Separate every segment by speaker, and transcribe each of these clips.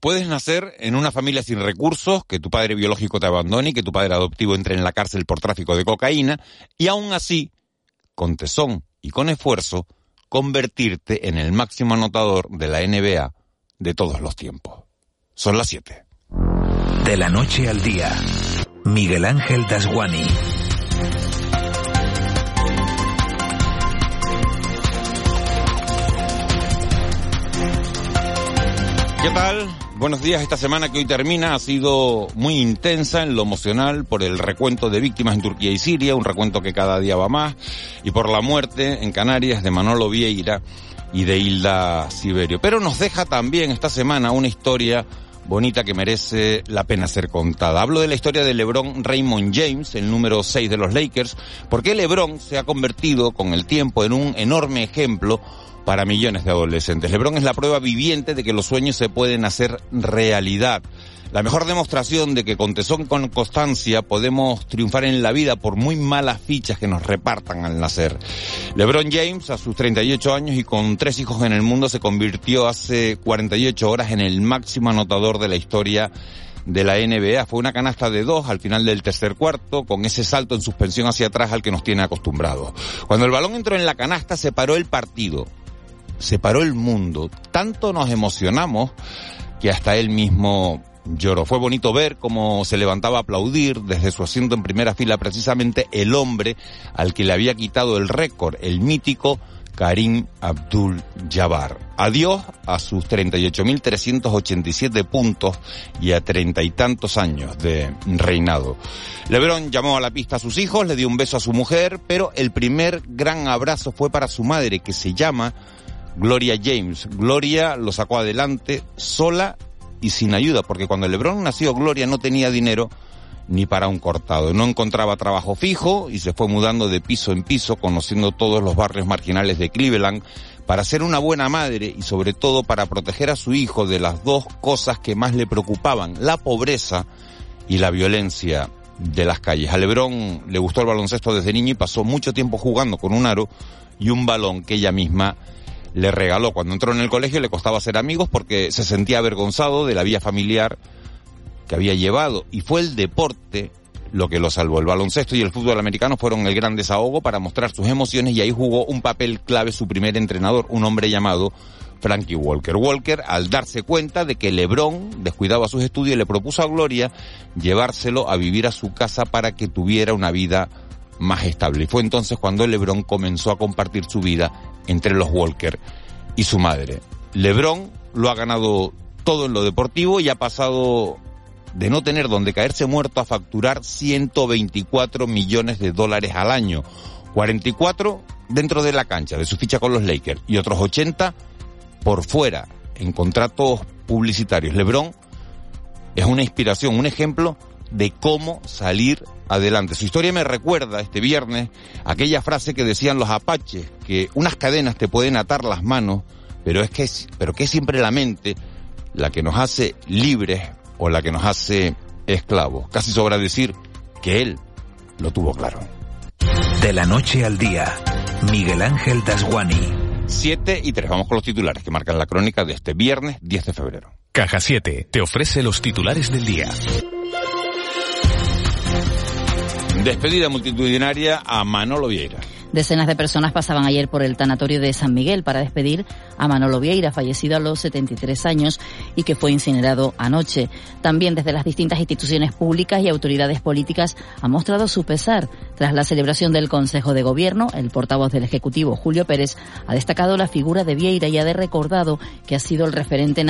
Speaker 1: Puedes nacer en una familia sin recursos, que tu padre biológico te abandone y que tu padre adoptivo entre en la cárcel por tráfico de cocaína, y aún así, con tesón y con esfuerzo, convertirte en el máximo anotador de la NBA de todos los tiempos. Son las 7.
Speaker 2: De la noche al día, Miguel Ángel Dasguani.
Speaker 1: ¿Qué tal? Buenos días. Esta semana que hoy termina ha sido muy intensa en lo emocional por el recuento de víctimas en Turquía y Siria, un recuento que cada día va más, y por la muerte en Canarias de Manolo Vieira y de Hilda Siberio. Pero nos deja también esta semana una historia bonita que merece la pena ser contada. Hablo de la historia de LeBron Raymond James, el número 6 de los Lakers, porque LeBron se ha convertido con el tiempo en un enorme ejemplo para millones de adolescentes. Lebron es la prueba viviente de que los sueños se pueden hacer realidad. La mejor demostración de que con tesón con constancia podemos triunfar en la vida por muy malas fichas que nos repartan al nacer. LeBron James, a sus 38 años y con tres hijos en el mundo, se convirtió hace 48 horas en el máximo anotador de la historia de la NBA. Fue una canasta de dos al final del tercer cuarto, con ese salto en suspensión hacia atrás al que nos tiene acostumbrados. Cuando el balón entró en la canasta, se paró el partido se paró el mundo. Tanto nos emocionamos que hasta él mismo lloró. Fue bonito ver cómo se levantaba a aplaudir desde su asiento en primera fila precisamente el hombre al que le había quitado el récord, el mítico Karim Abdul Jabbar. Adiós a sus 38.387 puntos y a treinta y tantos años de reinado. Lebron llamó a la pista a sus hijos, le dio un beso a su mujer, pero el primer gran abrazo fue para su madre que se llama Gloria James. Gloria lo sacó adelante sola y sin ayuda, porque cuando LeBron nació, Gloria no tenía dinero ni para un cortado. No encontraba trabajo fijo y se fue mudando de piso en piso, conociendo todos los barrios marginales de Cleveland, para ser una buena madre y sobre todo para proteger a su hijo de las dos cosas que más le preocupaban, la pobreza y la violencia de las calles. A Lebron le gustó el baloncesto desde niño y pasó mucho tiempo jugando con un aro y un balón que ella misma le regaló. Cuando entró en el colegio le costaba ser amigos porque se sentía avergonzado de la vía familiar que había llevado y fue el deporte lo que lo salvó. El baloncesto y el fútbol americano fueron el gran desahogo para mostrar sus emociones y ahí jugó un papel clave su primer entrenador, un hombre llamado Frankie Walker. Walker, al darse cuenta de que Lebron descuidaba sus estudios, le propuso a Gloria llevárselo a vivir a su casa para que tuviera una vida más estable. Y fue entonces cuando Lebron comenzó a compartir su vida entre los Walker y su madre. Lebron lo ha ganado todo en lo deportivo y ha pasado de no tener donde caerse muerto a facturar 124 millones de dólares al año. 44 dentro de la cancha de su ficha con los Lakers y otros 80 por fuera en contratos publicitarios. LeBron es una inspiración, un ejemplo de cómo salir adelante. Su historia me recuerda este viernes aquella frase que decían los apaches, que unas cadenas te pueden atar las manos, pero es que pero que es siempre la mente la que nos hace libres o la que nos hace esclavos. Casi sobra decir que él lo tuvo claro.
Speaker 2: De la noche al día, Miguel Ángel Dasguani.
Speaker 1: 7 y 3. Vamos con los titulares que marcan la crónica de este viernes 10 de febrero.
Speaker 2: Caja 7 te ofrece los titulares del día.
Speaker 1: Despedida multitudinaria a Manolo Vieira.
Speaker 3: Decenas de personas pasaban ayer por el tanatorio de San Miguel para despedir a Manolo Vieira, fallecido a los 73 años y que fue incinerado anoche. También desde las distintas instituciones públicas y autoridades políticas ha mostrado su pesar. Tras la celebración del Consejo de Gobierno, el portavoz del Ejecutivo, Julio Pérez, ha destacado la figura de Vieira y ha recordado que ha sido el referente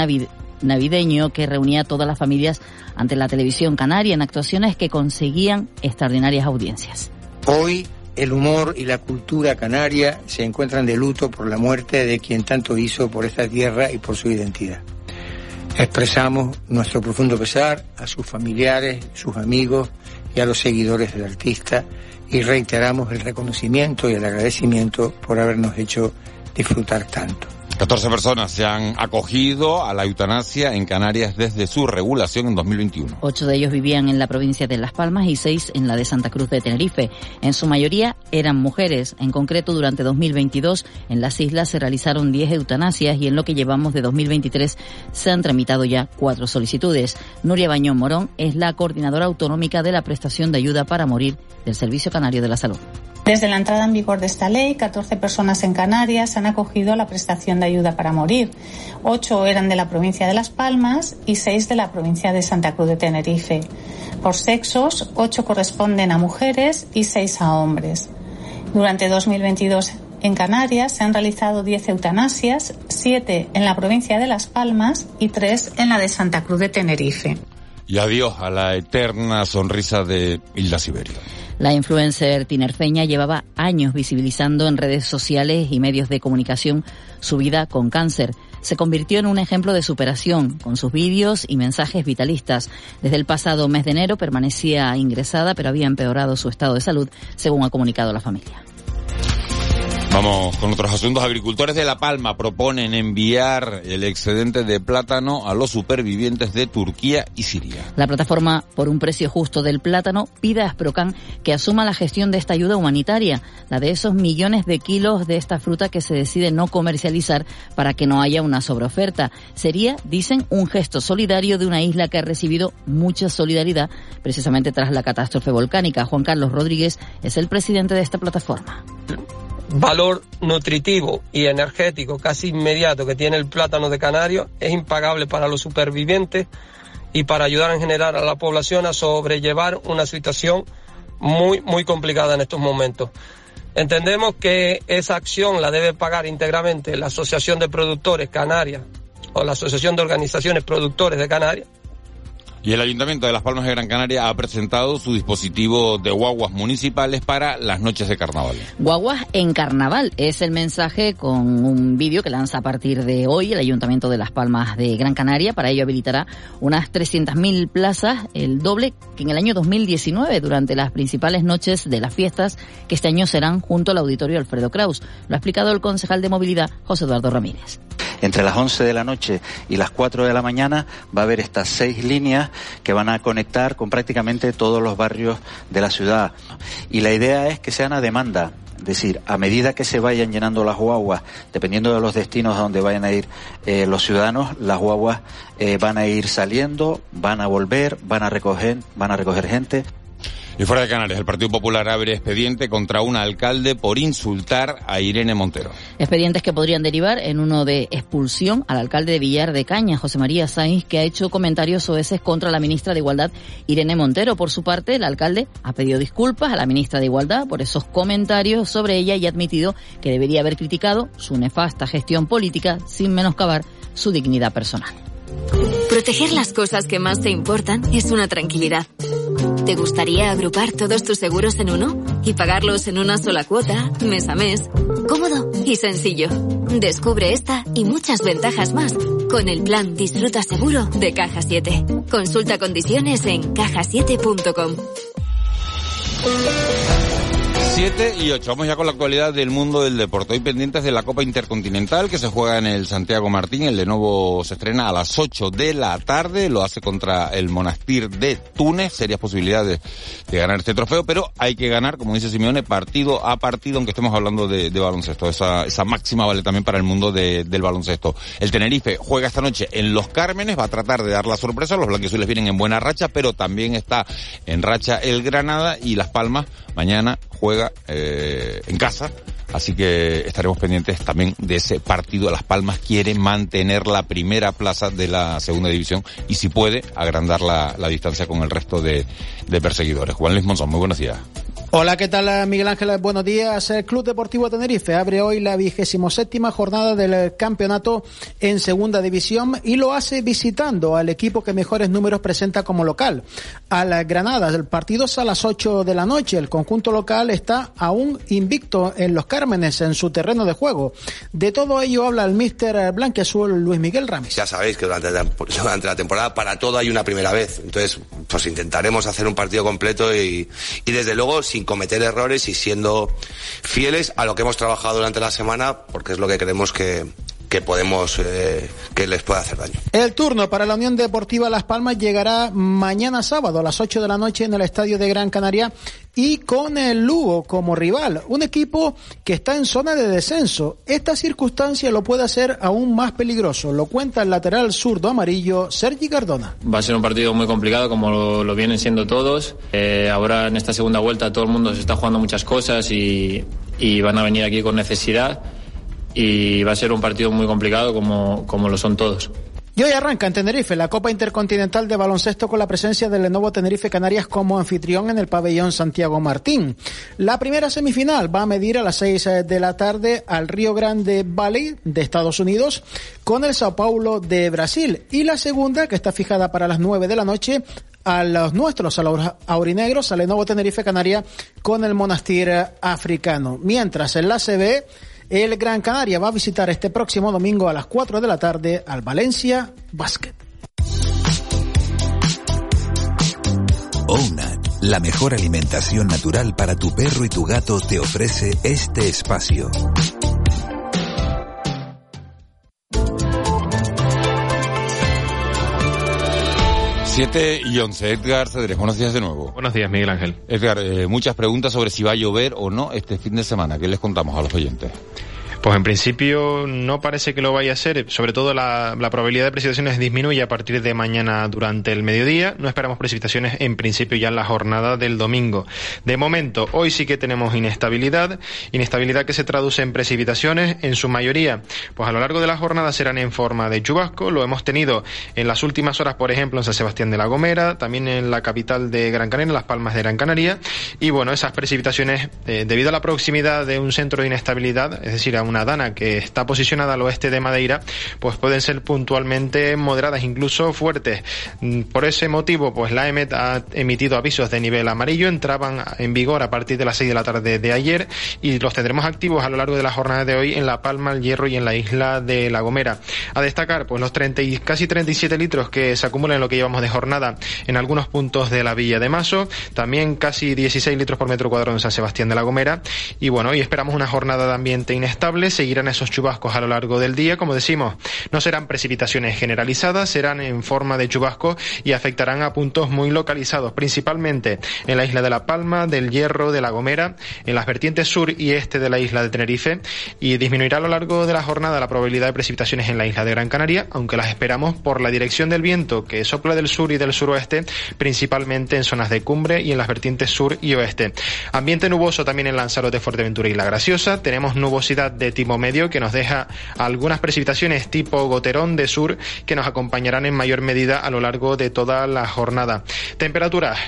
Speaker 3: navideño que reunía a todas las familias ante la televisión canaria en actuaciones que conseguían extraordinarias audiencias.
Speaker 4: Hoy el humor y la cultura canaria se encuentran de luto por la muerte de quien tanto hizo por esta tierra y por su identidad. Expresamos nuestro profundo pesar a sus familiares, sus amigos y a los seguidores del artista y reiteramos el reconocimiento y el agradecimiento por habernos hecho disfrutar tanto.
Speaker 1: 14 personas se han acogido a la eutanasia en Canarias desde su regulación en 2021.
Speaker 3: Ocho de ellos vivían en la provincia de Las Palmas y seis en la de Santa Cruz de Tenerife. En su mayoría eran mujeres. En concreto, durante 2022 en las islas se realizaron 10 eutanasias y en lo que llevamos de 2023 se han tramitado ya cuatro solicitudes. Nuria Bañón Morón es la coordinadora autonómica de la prestación de ayuda para morir del Servicio Canario de la Salud.
Speaker 5: Desde la entrada en vigor de esta ley, 14 personas en Canarias han acogido la prestación de ayuda para morir. Ocho eran de la provincia de Las Palmas y seis de la provincia de Santa Cruz de Tenerife. Por sexos, ocho corresponden a mujeres y seis a hombres. Durante 2022 en Canarias se han realizado 10 eutanasias, siete en la provincia de Las Palmas y tres en la de Santa Cruz de Tenerife.
Speaker 1: Y adiós a la eterna sonrisa de Hilda Siberio.
Speaker 3: La influencer tinerfeña llevaba años visibilizando en redes sociales y medios de comunicación su vida con cáncer. Se convirtió en un ejemplo de superación con sus vídeos y mensajes vitalistas. Desde el pasado mes de enero permanecía ingresada, pero había empeorado su estado de salud, según ha comunicado la familia.
Speaker 1: Vamos con otros asuntos. Agricultores de La Palma proponen enviar el excedente de plátano a los supervivientes de Turquía y Siria.
Speaker 3: La plataforma por un precio justo del plátano pide a Asprocan que asuma la gestión de esta ayuda humanitaria, la de esos millones de kilos de esta fruta que se decide no comercializar para que no haya una sobreoferta. Sería, dicen, un gesto solidario de una isla que ha recibido mucha solidaridad precisamente tras la catástrofe volcánica. Juan Carlos Rodríguez es el presidente de esta plataforma
Speaker 6: valor nutritivo y energético casi inmediato que tiene el plátano de Canario es impagable para los supervivientes y para ayudar en general a la población a sobrellevar una situación muy, muy complicada en estos momentos. Entendemos que esa acción la debe pagar íntegramente la Asociación de Productores Canarias o la Asociación de Organizaciones Productores de Canarias
Speaker 1: y el Ayuntamiento de Las Palmas de Gran Canaria ha presentado su dispositivo de guaguas municipales para las noches de carnaval.
Speaker 3: Guaguas en carnaval es el mensaje con un vídeo que lanza a partir de hoy el Ayuntamiento de Las Palmas de Gran Canaria. Para ello habilitará unas 300.000 plazas, el doble que en el año 2019, durante las principales noches de las fiestas que este año serán junto al Auditorio Alfredo Kraus. Lo ha explicado el concejal de Movilidad, José Eduardo Ramírez.
Speaker 7: Entre las 11 de la noche y las 4 de la mañana va a haber estas seis líneas que van a conectar con prácticamente todos los barrios de la ciudad. Y la idea es que sean a demanda. Es decir, a medida que se vayan llenando las guaguas, dependiendo de los destinos a donde vayan a ir eh, los ciudadanos, las guaguas eh, van a ir saliendo, van a volver, van a recoger, van a recoger gente.
Speaker 1: Y fuera de Canarias, el Partido Popular abre expediente contra un alcalde por insultar a Irene Montero.
Speaker 3: Expedientes que podrían derivar en uno de expulsión al alcalde de Villar de Caña, José María Sainz, que ha hecho comentarios oeces contra la ministra de Igualdad, Irene Montero. Por su parte, el alcalde ha pedido disculpas a la ministra de Igualdad por esos comentarios sobre ella y ha admitido que debería haber criticado su nefasta gestión política sin menoscabar su dignidad personal.
Speaker 8: Proteger las cosas que más te importan es una tranquilidad. ¿Te gustaría agrupar todos tus seguros en uno y pagarlos en una sola cuota, mes a mes? Cómodo y sencillo. Descubre esta y muchas ventajas más con el plan Disfruta Seguro de Caja 7. Consulta condiciones en cajasiete.com.
Speaker 1: 7 y 8. Vamos ya con la actualidad del mundo del deporte. Hoy pendientes de la Copa Intercontinental que se juega en el Santiago Martín. El de nuevo se estrena a las 8 de la tarde. Lo hace contra el Monastir de Túnez. Serias posibilidades de ganar este trofeo, pero hay que ganar, como dice Simeone, partido a partido, aunque estemos hablando de, baloncesto. Esa, máxima vale también para el mundo del baloncesto. El Tenerife juega esta noche en Los Cármenes. Va a tratar de dar la sorpresa. Los blanquiazules vienen en buena racha, pero también está en racha el Granada y Las Palmas mañana juega eh, en casa. Así que estaremos pendientes también de ese partido. Las Palmas quiere mantener la primera plaza de la segunda división y si puede agrandar la, distancia con el resto de, de perseguidores. Juan Luis Monzón, muy buenos días.
Speaker 9: Hola, ¿qué tal Miguel Ángel? Buenos días. El Club Deportivo Tenerife abre hoy la vigésimo séptima jornada del campeonato en segunda división y lo hace visitando al equipo que mejores números presenta como local, al Granada. El partido es a las 8 de la noche. El conjunto local está aún invicto en los Cármenes, en su terreno de juego. De todo ello habla el míster blanqueazul Luis Miguel Ramis.
Speaker 10: Ya sabéis que durante la, durante la temporada para todo hay una primera vez. Entonces, pues intentaremos hacer un partido completo y, y desde luego sin cometer errores y siendo fieles a lo que hemos trabajado durante la semana, porque es lo que creemos que, que podemos, eh, que les pueda hacer daño.
Speaker 9: El turno para la Unión Deportiva Las Palmas llegará mañana sábado a las 8 de la noche en el Estadio de Gran Canaria y con el Lugo como rival, un equipo que está en zona de descenso. Esta circunstancia lo puede hacer aún más peligroso, lo cuenta el lateral zurdo amarillo Sergi Cardona.
Speaker 11: Va a ser un partido muy complicado como lo, vienen siendo todos. Eh, ahora en esta segunda vuelta todo el mundo se está jugando muchas cosas y, y van a venir aquí con necesidad y va a ser un partido muy complicado como, como lo son todos.
Speaker 9: Y hoy arranca en Tenerife la Copa Intercontinental de Baloncesto con la presencia del Lenovo Tenerife Canarias como anfitrión en el pabellón Santiago Martín. La primera semifinal va a medir a las seis eh, de la tarde al Río Grande Valley de Estados Unidos con el Sao Paulo de Brasil. Y la segunda, que está fijada para las nueve de la noche, a los nuestros, a los aurinegros, al Lenovo Tenerife Canaria con el Monastir Africano. Mientras en la CB el Gran Canaria va a visitar este próximo domingo a las 4 de la tarde al Valencia Basket.
Speaker 2: OUNAC, la mejor alimentación natural para tu perro y tu gato, te ofrece este espacio.
Speaker 1: 7 y 11. Edgar Cedrés, buenos días de nuevo.
Speaker 12: Buenos días, Miguel Ángel.
Speaker 1: Edgar, eh, muchas preguntas sobre si va a llover o no este fin de semana. ¿Qué les contamos a los oyentes?
Speaker 12: Pues en principio no parece que lo vaya a ser, sobre todo la, probabilidad de precipitaciones disminuye a partir de mañana durante el mediodía. No esperamos precipitaciones en principio ya en la jornada del domingo. De momento, hoy sí que tenemos inestabilidad, inestabilidad que se traduce en precipitaciones, en su mayoría, pues a lo largo de la jornada serán en forma de chubasco. Lo hemos tenido en las últimas horas, por ejemplo, en San Sebastián de la Gomera, también en la capital de Gran Canaria, en Las Palmas de Gran Canaria. Y bueno, esas precipitaciones, eh, debido a la proximidad de un centro de inestabilidad, es decir, a una dana que está posicionada al oeste de Madeira, pues pueden ser puntualmente moderadas, incluso fuertes. Mm, por ese motivo, pues la EMET ha emitido avisos de nivel amarillo, entraban en vigor a partir de las 6 de la tarde de ayer y los tendremos activos a lo largo de la jornada de hoy en La Palma, el Hierro y en la isla de La Gomera. A destacar, pues los 30 y casi 37 litros que se acumulan en lo que llevamos de jornada en algunos puntos de la Villa de Maso, también casi 16 litros por metro cuadrado en San Sebastián de la Gomera y bueno, hoy esperamos una jornada de ambiente inestable seguirán esos chubascos a lo largo del día. Como decimos, no serán precipitaciones generalizadas, serán en forma de chubasco y afectarán a puntos muy localizados, principalmente en la isla de La Palma, del Hierro, de La Gomera, en las vertientes sur y este de la isla de Tenerife y disminuirá a lo largo de la jornada la probabilidad de precipitaciones en la isla de Gran Canaria, aunque las esperamos por la dirección del viento que sopla del sur y del suroeste, principalmente en zonas de cumbre y en las vertientes sur y oeste. Ambiente nuboso también en Lanzarote, Fuerteventura y La Graciosa. Tenemos nubosidad de tipo medio que nos deja algunas precipitaciones tipo goterón de sur que nos acompañarán en mayor medida a lo largo de toda la jornada. Temperaturas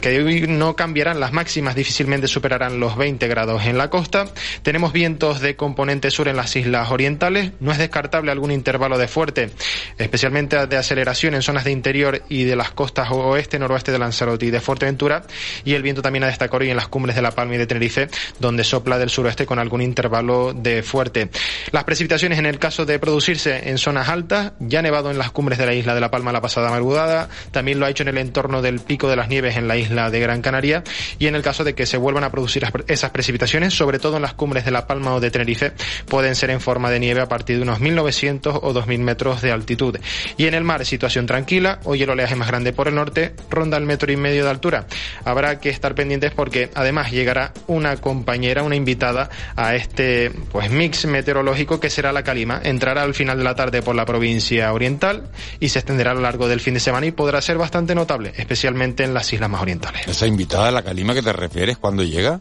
Speaker 12: que hoy no cambiarán, las máximas difícilmente superarán los 20 grados en la costa. Tenemos vientos de componente sur en las islas orientales. No es descartable algún intervalo de fuerte, especialmente de aceleración en zonas de interior y de las costas oeste, noroeste de Lanzarote y de Fuerteventura. Y el viento también a destacar hoy en las cumbres de La Palma y de Tenerife, donde sopla del suroeste con algún intervalo de fuerte. Las precipitaciones en el caso de producirse en zonas altas, ya ha nevado en las cumbres de la isla de La Palma la pasada madrugada, también lo ha hecho en el entorno del pico de las nieves en la isla de Gran Canaria y en el caso de que se vuelvan a producir esas precipitaciones, sobre todo en las cumbres de La Palma o de Tenerife, pueden ser en forma de nieve a partir de unos 1900 o 2000 metros de altitud. Y en el mar, situación tranquila, hoy el oleaje más grande por el norte ronda el metro y medio de altura. Habrá que estar pendientes porque además llegará una compañera, una invitada a este pues mix meteorológico que será la calima. Entrará al final de la tarde por la provincia oriental y se extenderá a lo largo del fin de semana y podrá ser bastante notable, especialmente en las islas más orientales.
Speaker 1: ¿Esa invitada a la calima que te refieres cuando llega?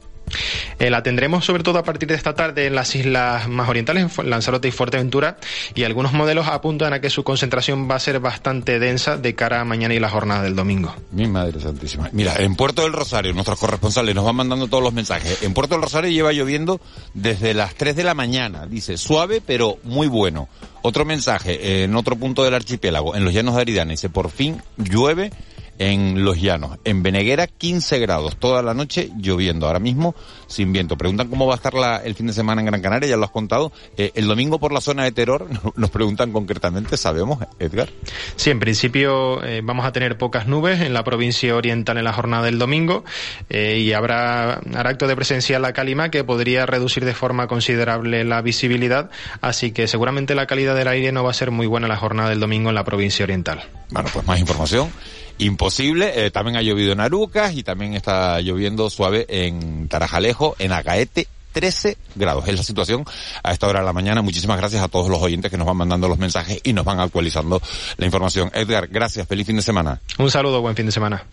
Speaker 12: Eh, la tendremos sobre todo a partir de esta tarde en las islas más orientales, en Lanzarote y Fuerteventura, y algunos modelos apuntan a que su concentración va a ser bastante densa de cara a mañana y la jornada del domingo.
Speaker 1: Mi madre santísima. Mira, en Puerto del Rosario, nuestros corresponsales nos van mandando todos los mensajes. En Puerto del Rosario lleva lloviendo desde las 3 de la mañana. Dice, suave pero muy bueno. Otro mensaje, en otro punto del archipiélago, en los llanos de Aridane, dice, por fin llueve en Los Llanos. En Beneguera 15 grados, toda la noche lloviendo. Ahora mismo sin viento. Preguntan cómo va a estar la, el fin de semana en Gran Canaria, ya lo has contado. Eh, el domingo por la zona de Terror, nos preguntan concretamente, ¿sabemos, Edgar?
Speaker 12: Sí, en principio eh, vamos a tener pocas nubes en la provincia oriental en la jornada del domingo eh, y habrá, hará acto de presencia la calima que podría reducir de forma considerable la visibilidad, así que seguramente la calidad del aire no va a ser muy buena la jornada del domingo en la provincia oriental.
Speaker 1: Bueno, pues más información imposible. Eh, también ha llovido en Arucas y también está lloviendo suave en Tarajalejo, en Acaete. 13 grados es la situación a esta hora de la mañana. Muchísimas gracias a todos los oyentes que nos van mandando los mensajes y nos van actualizando la información. Edgar, gracias. Feliz fin de semana.
Speaker 12: Un saludo, buen fin de semana.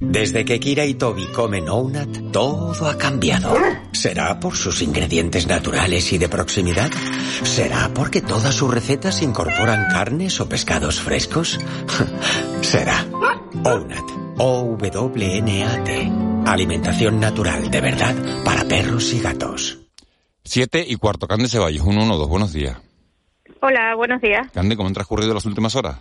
Speaker 13: Desde que Kira y Toby comen Ounat, todo ha cambiado. ¿Será por sus ingredientes naturales y de proximidad? ¿Será porque todas sus recetas incorporan carnes o pescados frescos? Será. Ounat. O-W-N-A-T. Alimentación natural de verdad para perros y gatos.
Speaker 1: Siete y cuarto, Cande Ceballos, 112, buenos días.
Speaker 14: Hola, buenos días.
Speaker 1: Cande, ¿cómo han transcurrido las últimas horas?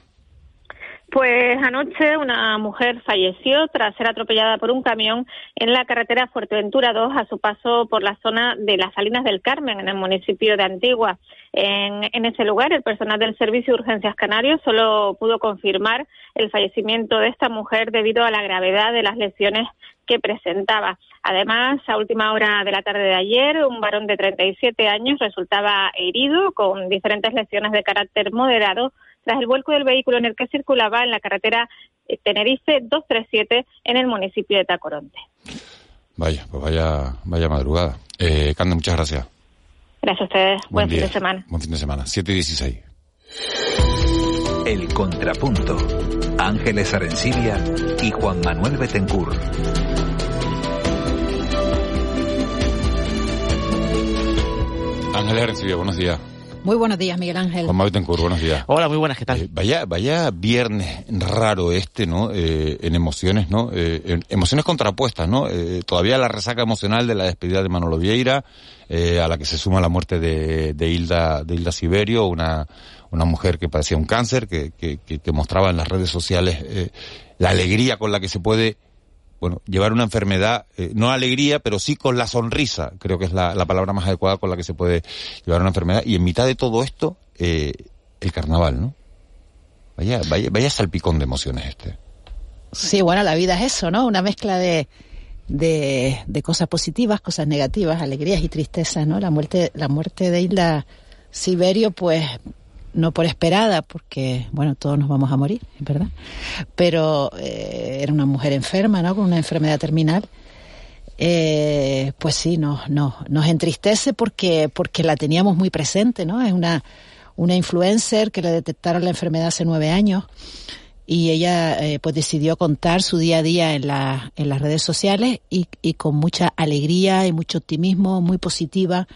Speaker 14: Pues anoche una mujer falleció tras ser atropellada por un camión en la carretera Fuerteventura 2 a su paso por la zona de las Salinas del Carmen, en el municipio de Antigua. En, en, ese lugar, el personal del Servicio de Urgencias Canarios solo pudo confirmar el fallecimiento de esta mujer debido a la gravedad de las lesiones que presentaba. Además, a última hora de la tarde de ayer, un varón de 37 años resultaba herido con diferentes lesiones de carácter moderado tras el vuelco del vehículo en el que circulaba en la carretera eh, Tenerife 237 en el municipio de Tacoronte.
Speaker 1: Vaya, pues vaya, vaya madrugada. Eh, Cande, muchas gracias.
Speaker 14: Gracias a ustedes. Buen, Buen fin de semana.
Speaker 1: Buen fin de semana. 7 y 16.
Speaker 2: El Contrapunto. Ángeles Arencibia y Juan Manuel Betencur.
Speaker 1: Ángeles Arencibia, buenos días.
Speaker 15: Muy buenos días, Miguel Ángel.
Speaker 1: Juan Maitencourt, buenos días.
Speaker 16: Hola, muy buenas, ¿qué tal?
Speaker 1: Eh, vaya, vaya viernes raro este, ¿no? Eh, en emociones, ¿no? Eh, en emociones contrapuestas, ¿no? Eh, todavía la resaca emocional de la despedida de Manolo Vieira, a la que se suma la muerte de, de, Hilda, de Hilda Siberio, una, una mujer que padecía un cáncer, que, que, que mostraba en las redes sociales la alegría con la que se puede bueno, llevar una enfermedad, eh, no alegría, pero sí con la sonrisa, creo que es la, la, palabra más adecuada con la que se puede llevar una enfermedad. Y en mitad de todo esto, eh, el carnaval, ¿no? Vaya, vaya, vaya salpicón de emociones este.
Speaker 15: Sí, bueno, la vida es eso, ¿no? Una mezcla de, de, de cosas positivas, cosas negativas, alegrías y tristezas, ¿no? La muerte, la muerte de Isla Siberio, pues no por esperada, porque, bueno, todos nos vamos a morir, ¿verdad? Pero eh, era una mujer enferma, ¿no? Con una enfermedad terminal. Eh, pues sí, no, no, nos entristece porque, porque la teníamos muy presente, ¿no? Es una, una influencer que le detectaron la enfermedad hace nueve años y ella eh, pues decidió contar su día a día en, la, en las redes sociales y, y con mucha alegría y mucho optimismo, muy positiva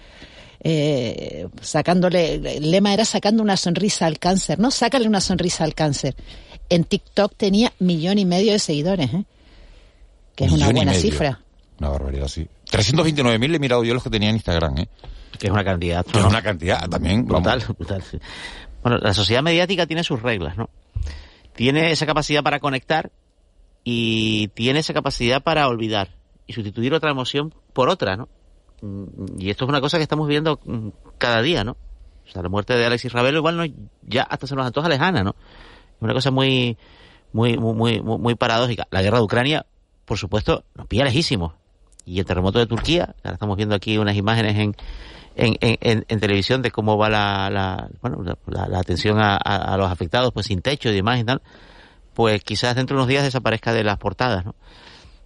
Speaker 15: eh, sacándole, el lema era sacando una sonrisa al cáncer, ¿no? Sácale una sonrisa al cáncer. En TikTok tenía millón y medio de seguidores, ¿eh? Que es una buena cifra.
Speaker 1: Una barbaridad, sí. 329.000 he mirado yo los que tenía en Instagram, ¿eh?
Speaker 16: Que es una cantidad.
Speaker 1: Que es una cantidad también.
Speaker 16: Brutal, brutal. Sí. Bueno, la sociedad mediática tiene sus reglas, ¿no? Tiene esa capacidad para conectar y tiene esa capacidad para olvidar y sustituir otra emoción por otra, ¿no? Y esto es una cosa que estamos viendo mm, cada día, ¿no? O sea, la muerte de Alexis Ravelo igual no, ya hasta se nos antoja lejana, ¿no? Es una cosa muy, muy, muy, muy, muy paradójica. La guerra de Ucrania, por supuesto, nos pilla lejísimos. Y el terremoto de Turquía, ahora estamos viendo aquí unas imágenes en, en, en, en televisión de cómo va la, la bueno, la, la atención a, a, a, los afectados, pues sin techo y demás y tal, pues quizás dentro de unos días desaparezca de las portadas, ¿no?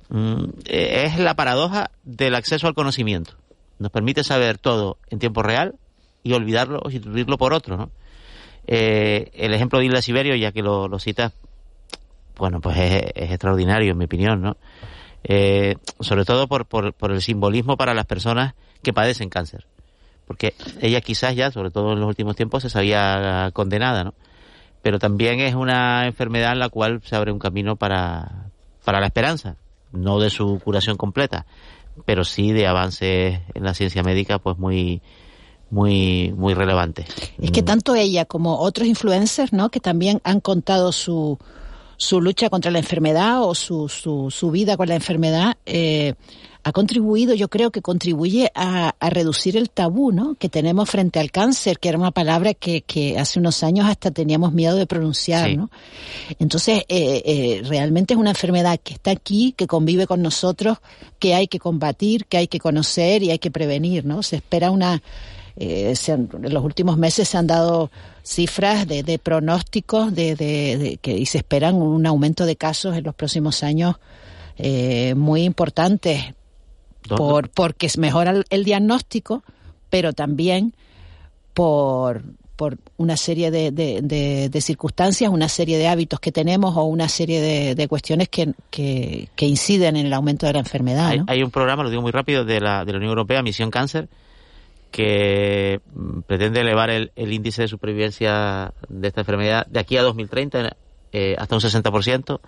Speaker 16: Mm, es la paradoja del acceso al conocimiento nos permite saber todo en tiempo real y olvidarlo o sustituirlo por otro, ¿no? Eh, el ejemplo de Isla Siberio, ya que lo, lo citas, bueno, pues es, extraordinario en mi opinión, ¿no? Eh, sobre todo por, por, por, el simbolismo para las personas que padecen cáncer. Porque ella quizás ya, sobre todo en los últimos tiempos, se sabía condenada, ¿no? Pero también es una enfermedad en la cual se abre un camino para la esperanza, no de su curación completa, pero sí de avances en la ciencia médica pues muy muy muy relevante.
Speaker 15: Es que tanto ella como otros influencers, ¿no? Que también han contado su su lucha contra la enfermedad o su, su, su vida con la enfermedad eh, ha contribuido, yo creo que contribuye a, a, reducir el tabú ¿no? que tenemos frente al cáncer, que era una palabra que, que hace unos años hasta teníamos miedo de pronunciar. Sí. ¿no? Entonces, eh, eh, realmente es una enfermedad que está aquí, que convive con nosotros, que hay que combatir, que hay que conocer y hay que prevenir. ¿no? Se espera una... Eh, se han, en los últimos meses se han dado cifras de, de pronósticos de, de, de, que y se esperan un aumento de casos en los próximos años eh, muy importantes por, porque mejora el, el, diagnóstico, pero también por, por una serie de, de, de, de, circunstancias, una serie de hábitos que tenemos o una serie de, de cuestiones que, que, que, inciden en el aumento de la enfermedad. ¿no?
Speaker 16: Hay, un programa, lo digo muy rápido, de la, de la Unión Europea, Misión Cáncer, que pretende elevar el, el, índice de supervivencia de esta enfermedad de aquí a 2030 eh, hasta un 60%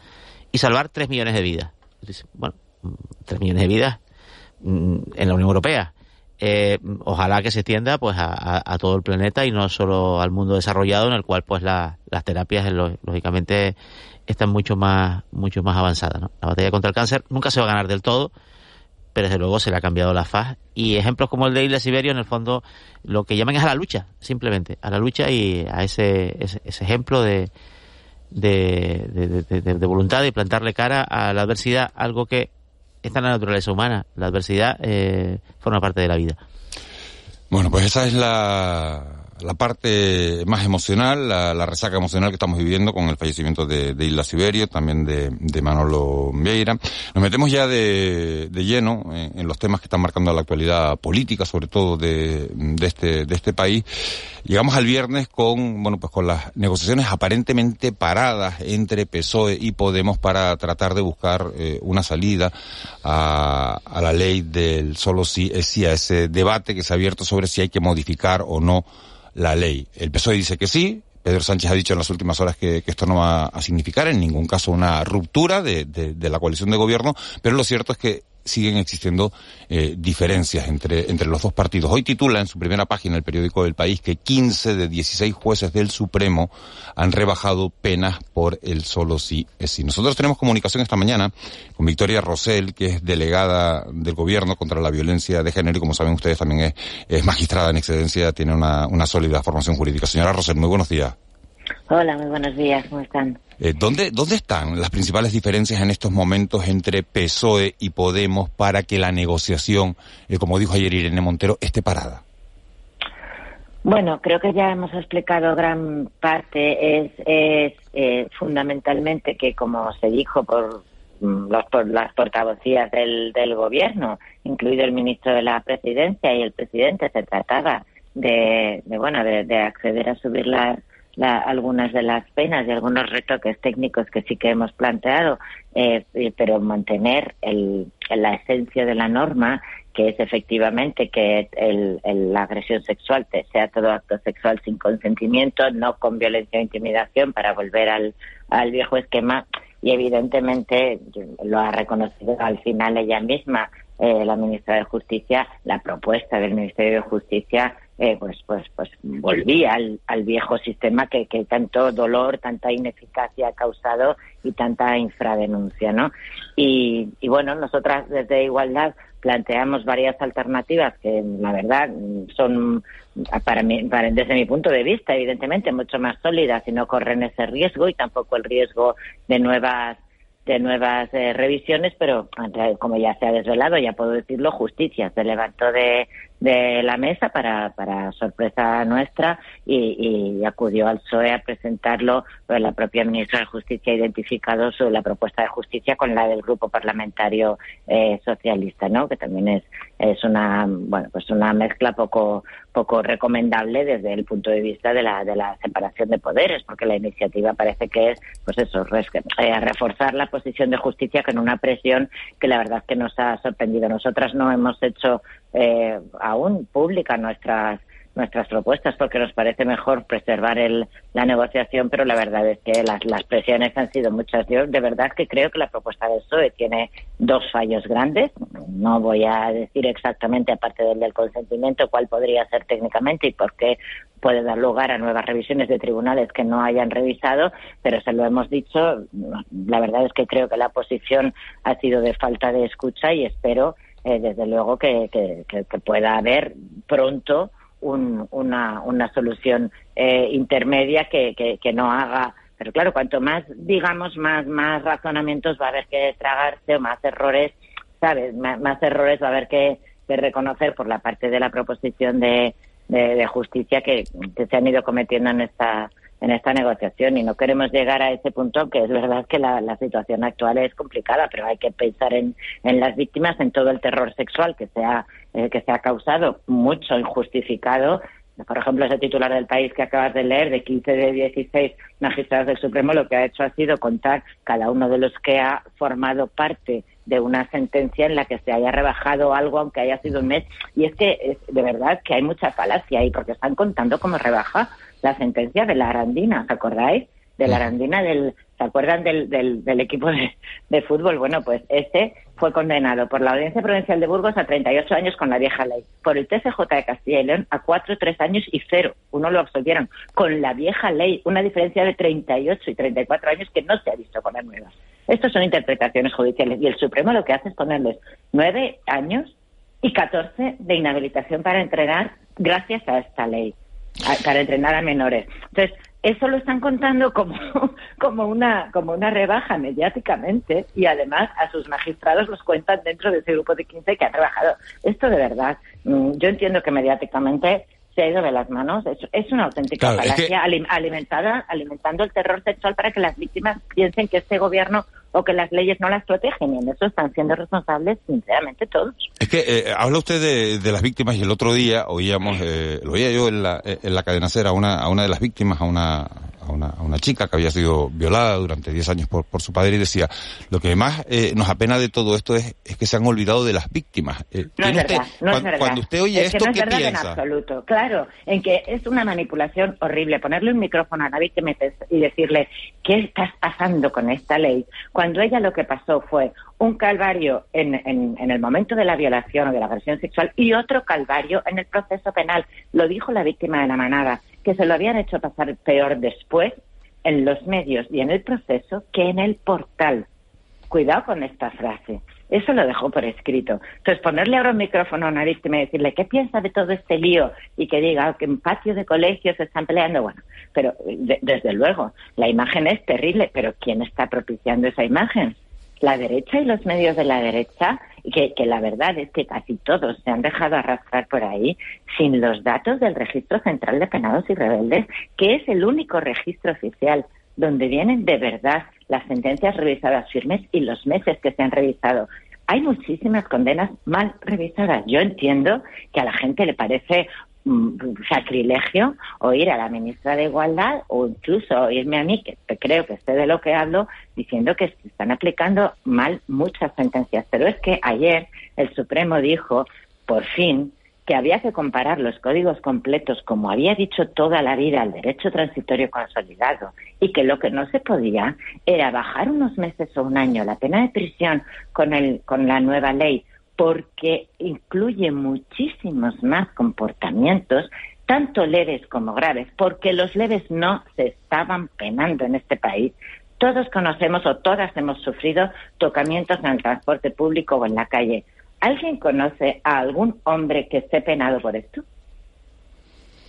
Speaker 16: y salvar 3 millones de vidas. Bueno, 3 millones de vidas mm, en la Unión Europea. Eh, ojalá que se extienda pues a, a, todo el planeta y no solo al mundo desarrollado en el cual pues la, las terapias lógicamente están mucho más mucho más avanzadas la batalla contra el cáncer nunca se va a ganar del todo pero desde luego se le ha cambiado la faz. Y ejemplos como el de Isla Siberio, en el fondo, lo que llaman es a la lucha, simplemente, a la lucha y a ese, ese, ese ejemplo de, de, de, de, de, voluntad de plantarle cara a la adversidad, algo que está en la naturaleza humana. La adversidad eh, forma parte de la vida.
Speaker 1: Bueno, pues esa es la, la parte más emocional, la, resaca emocional que estamos viviendo con el fallecimiento de, de Isla Siberio, también de, Manolo Vieira. Nos metemos ya de, lleno en, los temas que están marcando la actualidad política, sobre todo de, de, este, de este país. Llegamos al viernes con, bueno, pues con las negociaciones aparentemente paradas entre PSOE y Podemos para tratar de buscar eh, una salida a, a, la ley del solo sí es sí, a ese debate que se ha abierto sobre si hay que modificar o no la ley. El PSOE dice que sí, Pedro Sánchez ha dicho en las últimas horas que, esto no va a significar en ningún caso una ruptura de, de, de, la coalición de gobierno, pero lo cierto es que siguen existiendo eh, diferencias entre, entre los dos partidos. Hoy titula en su primera página el periódico del país que 15 de 16 jueces del Supremo han rebajado penas por el solo sí es sí. Nosotros tenemos comunicación esta mañana con Victoria Rosell, que es delegada del gobierno contra la violencia de género y como saben ustedes también es, es magistrada en excedencia, tiene una, una sólida formación jurídica. Señora Rosell, muy buenos días.
Speaker 17: Hola, muy buenos días, ¿cómo están?
Speaker 1: Eh, ¿dónde, ¿Dónde están las principales diferencias en estos momentos entre PSOE y Podemos para que la negociación, eh, como dijo ayer Irene Montero, esté parada?
Speaker 17: Bueno, creo que ya hemos explicado gran parte. Es, es eh, fundamentalmente que, como se dijo por, mm, los, por las portavocías del, del gobierno, incluido el ministro de la presidencia y el presidente, se trataba de, de bueno, de, de acceder a subir las la, algunas de las penas y algunos retoques técnicos que sí que hemos planteado, eh, pero mantener el, la esencia de la norma, que es efectivamente que el, la agresión sexual sea todo acto sexual sin consentimiento, no con violencia o intimidación, para volver al, al viejo esquema. Y evidentemente lo ha reconocido al final ella misma, eh, la ministra de Justicia, la propuesta del Ministerio de Justicia eh, pues pues pues volvía al, al viejo sistema que, que tanto dolor, tanta ineficacia ha causado y tanta infradenuncia, ¿no? Y, y bueno, nosotras desde Igualdad planteamos varias alternativas que la verdad son para mí, para, desde mi punto de vista evidentemente mucho más sólidas y no corren ese riesgo y tampoco el riesgo de nuevas de nuevas eh, revisiones, pero como ya se ha desvelado, ya puedo decirlo, justicia se levantó de, de la mesa para, para sorpresa nuestra y, acudió al PSOE a presentarlo, pues la propia ministra de Justicia ha identificado su, la propuesta de justicia con la del grupo parlamentario eh, socialista, ¿no? que también es, es una, bueno, pues una mezcla poco, poco recomendable desde el punto de vista de la, de la separación de poderes, porque la iniciativa parece que es, pues eso, res, eh, reforzar la posición de justicia con una presión que la verdad que nos ha sorprendido. Nosotras no hemos hecho eh, aún pública nuestras nuestras propuestas porque nos parece mejor preservar el, la negociación, pero la verdad es que las, las presiones han sido muchas. Yo de verdad que creo que la propuesta del PSOE tiene dos fallos grandes. No voy a decir exactamente, aparte del del consentimiento, cuál podría ser técnicamente y por qué puede dar lugar a nuevas revisiones de tribunales que no hayan revisado, pero se lo hemos dicho. La verdad es que creo que la posición ha sido de falta de escucha y espero, eh, desde luego, que, que, pueda haber pronto una, una solución eh, intermedia que, que, no haga. Pero claro, cuanto más digamos, más, más razonamientos va a haber que tragarse o más errores, ¿sabes? más errores va a haber que, reconocer por la parte de la proposición de, de, justicia que se han ido cometiendo en esta en esta negociación y no queremos llegar a ese punto que es verdad que la, situación actual es complicada, pero hay que pensar en, en, las víctimas, en todo el terror sexual que se ha, eh, que se ha causado, mucho injustificado. Por ejemplo, ese titular del país que acabas de leer, de 15 de 16 magistrados del Supremo, lo que ha hecho ha sido contar cada uno de los que ha formado parte de una sentencia en la que se haya rebajado algo, aunque haya sido un mes. Y es que es, de verdad que hay mucha falacia ahí, porque están contando como rebaja la sentencia de la Arandina, ¿os acordáis? De la Arandina del, ¿se acuerdan del, del, equipo de, fútbol? Bueno, pues ese fue condenado por la Audiencia Provincial de Burgos a 38 años con la vieja ley, por el TCJ de Castilla y León a 4, 3 años y 0, uno lo absolvieron, con la vieja ley, una diferencia de 38 y 34 años que no se ha visto con las nuevas. Estos son interpretaciones judiciales y el Supremo lo que hace es ponerles 9 años y 14 de inhabilitación para entrenar gracias a esta ley para entrenar a menores. Entonces, eso lo están contando como, como, una, como una rebaja mediáticamente y además a sus magistrados los cuentan dentro de ese grupo de 15 que ha trabajado. Esto de verdad, mm, yo entiendo que mediáticamente se ha ido de las manos. Es, es una auténtica falacia alimentada, alimentando el terror sexual para que las víctimas piensen que este gobierno o que las leyes no las protegen y en eso están siendo responsables sinceramente todos.
Speaker 1: Es que eh, habla usted de, de, las víctimas y el otro día oíamos, eh, lo oía yo en la, en la cadena a una, a una de las víctimas, a una, a una, a una chica que había sido violada durante 10 años por, por su padre y decía, lo que más eh, nos apena de todo esto es, es que se han olvidado de las víctimas.
Speaker 17: Eh, no es verdad,
Speaker 1: no
Speaker 17: cuando, es verdad.
Speaker 1: Cuando usted oye
Speaker 17: es
Speaker 1: esto,
Speaker 17: que no
Speaker 1: ¿qué
Speaker 17: es verdad
Speaker 1: piensa?
Speaker 17: en absoluto. Claro, en que es una manipulación horrible ponerle un micrófono a la víctima y decirle, ¿qué estás pasando con esta ley? Cuando ella lo que pasó fue un calvario en, en, en, el momento de la violación o de la agresión sexual y otro calvario en el proceso penal. Lo dijo la víctima de la manada, que se lo habían hecho pasar peor después en los medios y en el proceso que en el portal. Cuidado con esta frase. Eso lo dejó por escrito. Entonces, ponerle ahora un micrófono a una víctima y decirle qué piensa de todo este lío y que diga que en patios de colegios se están peleando, bueno, pero desde luego, la imagen es terrible, pero ¿quién está propiciando esa imagen? La derecha y los medios de la derecha que, que la verdad es que casi todos se han dejado arrastrar por ahí sin los datos del Registro Central de Penados y Rebeldes, que es el único registro oficial donde vienen de verdad las sentencias revisadas firmes y los meses que se han revisado. Hay muchísimas condenas mal revisadas. Yo entiendo que a la gente le parece Mm, sacrilegio oír a la ministra de Igualdad o incluso oírme a mí, que creo que sé de lo que hablo, diciendo que se están aplicando mal muchas sentencias. Pero es que ayer el Supremo dijo, por fin, que había que comparar los códigos completos, como había dicho toda la vida, al derecho transitorio consolidado, y que lo que no se podía era bajar unos meses o un año la pena de prisión con, el, con la nueva ley porque incluye muchísimos más comportamientos, tanto leves como graves, porque los leves no se estaban penando en este país. Todos conocemos o todas hemos sufrido tocamientos en el transporte público o en la calle. ¿Alguien conoce a algún hombre que esté penado por esto?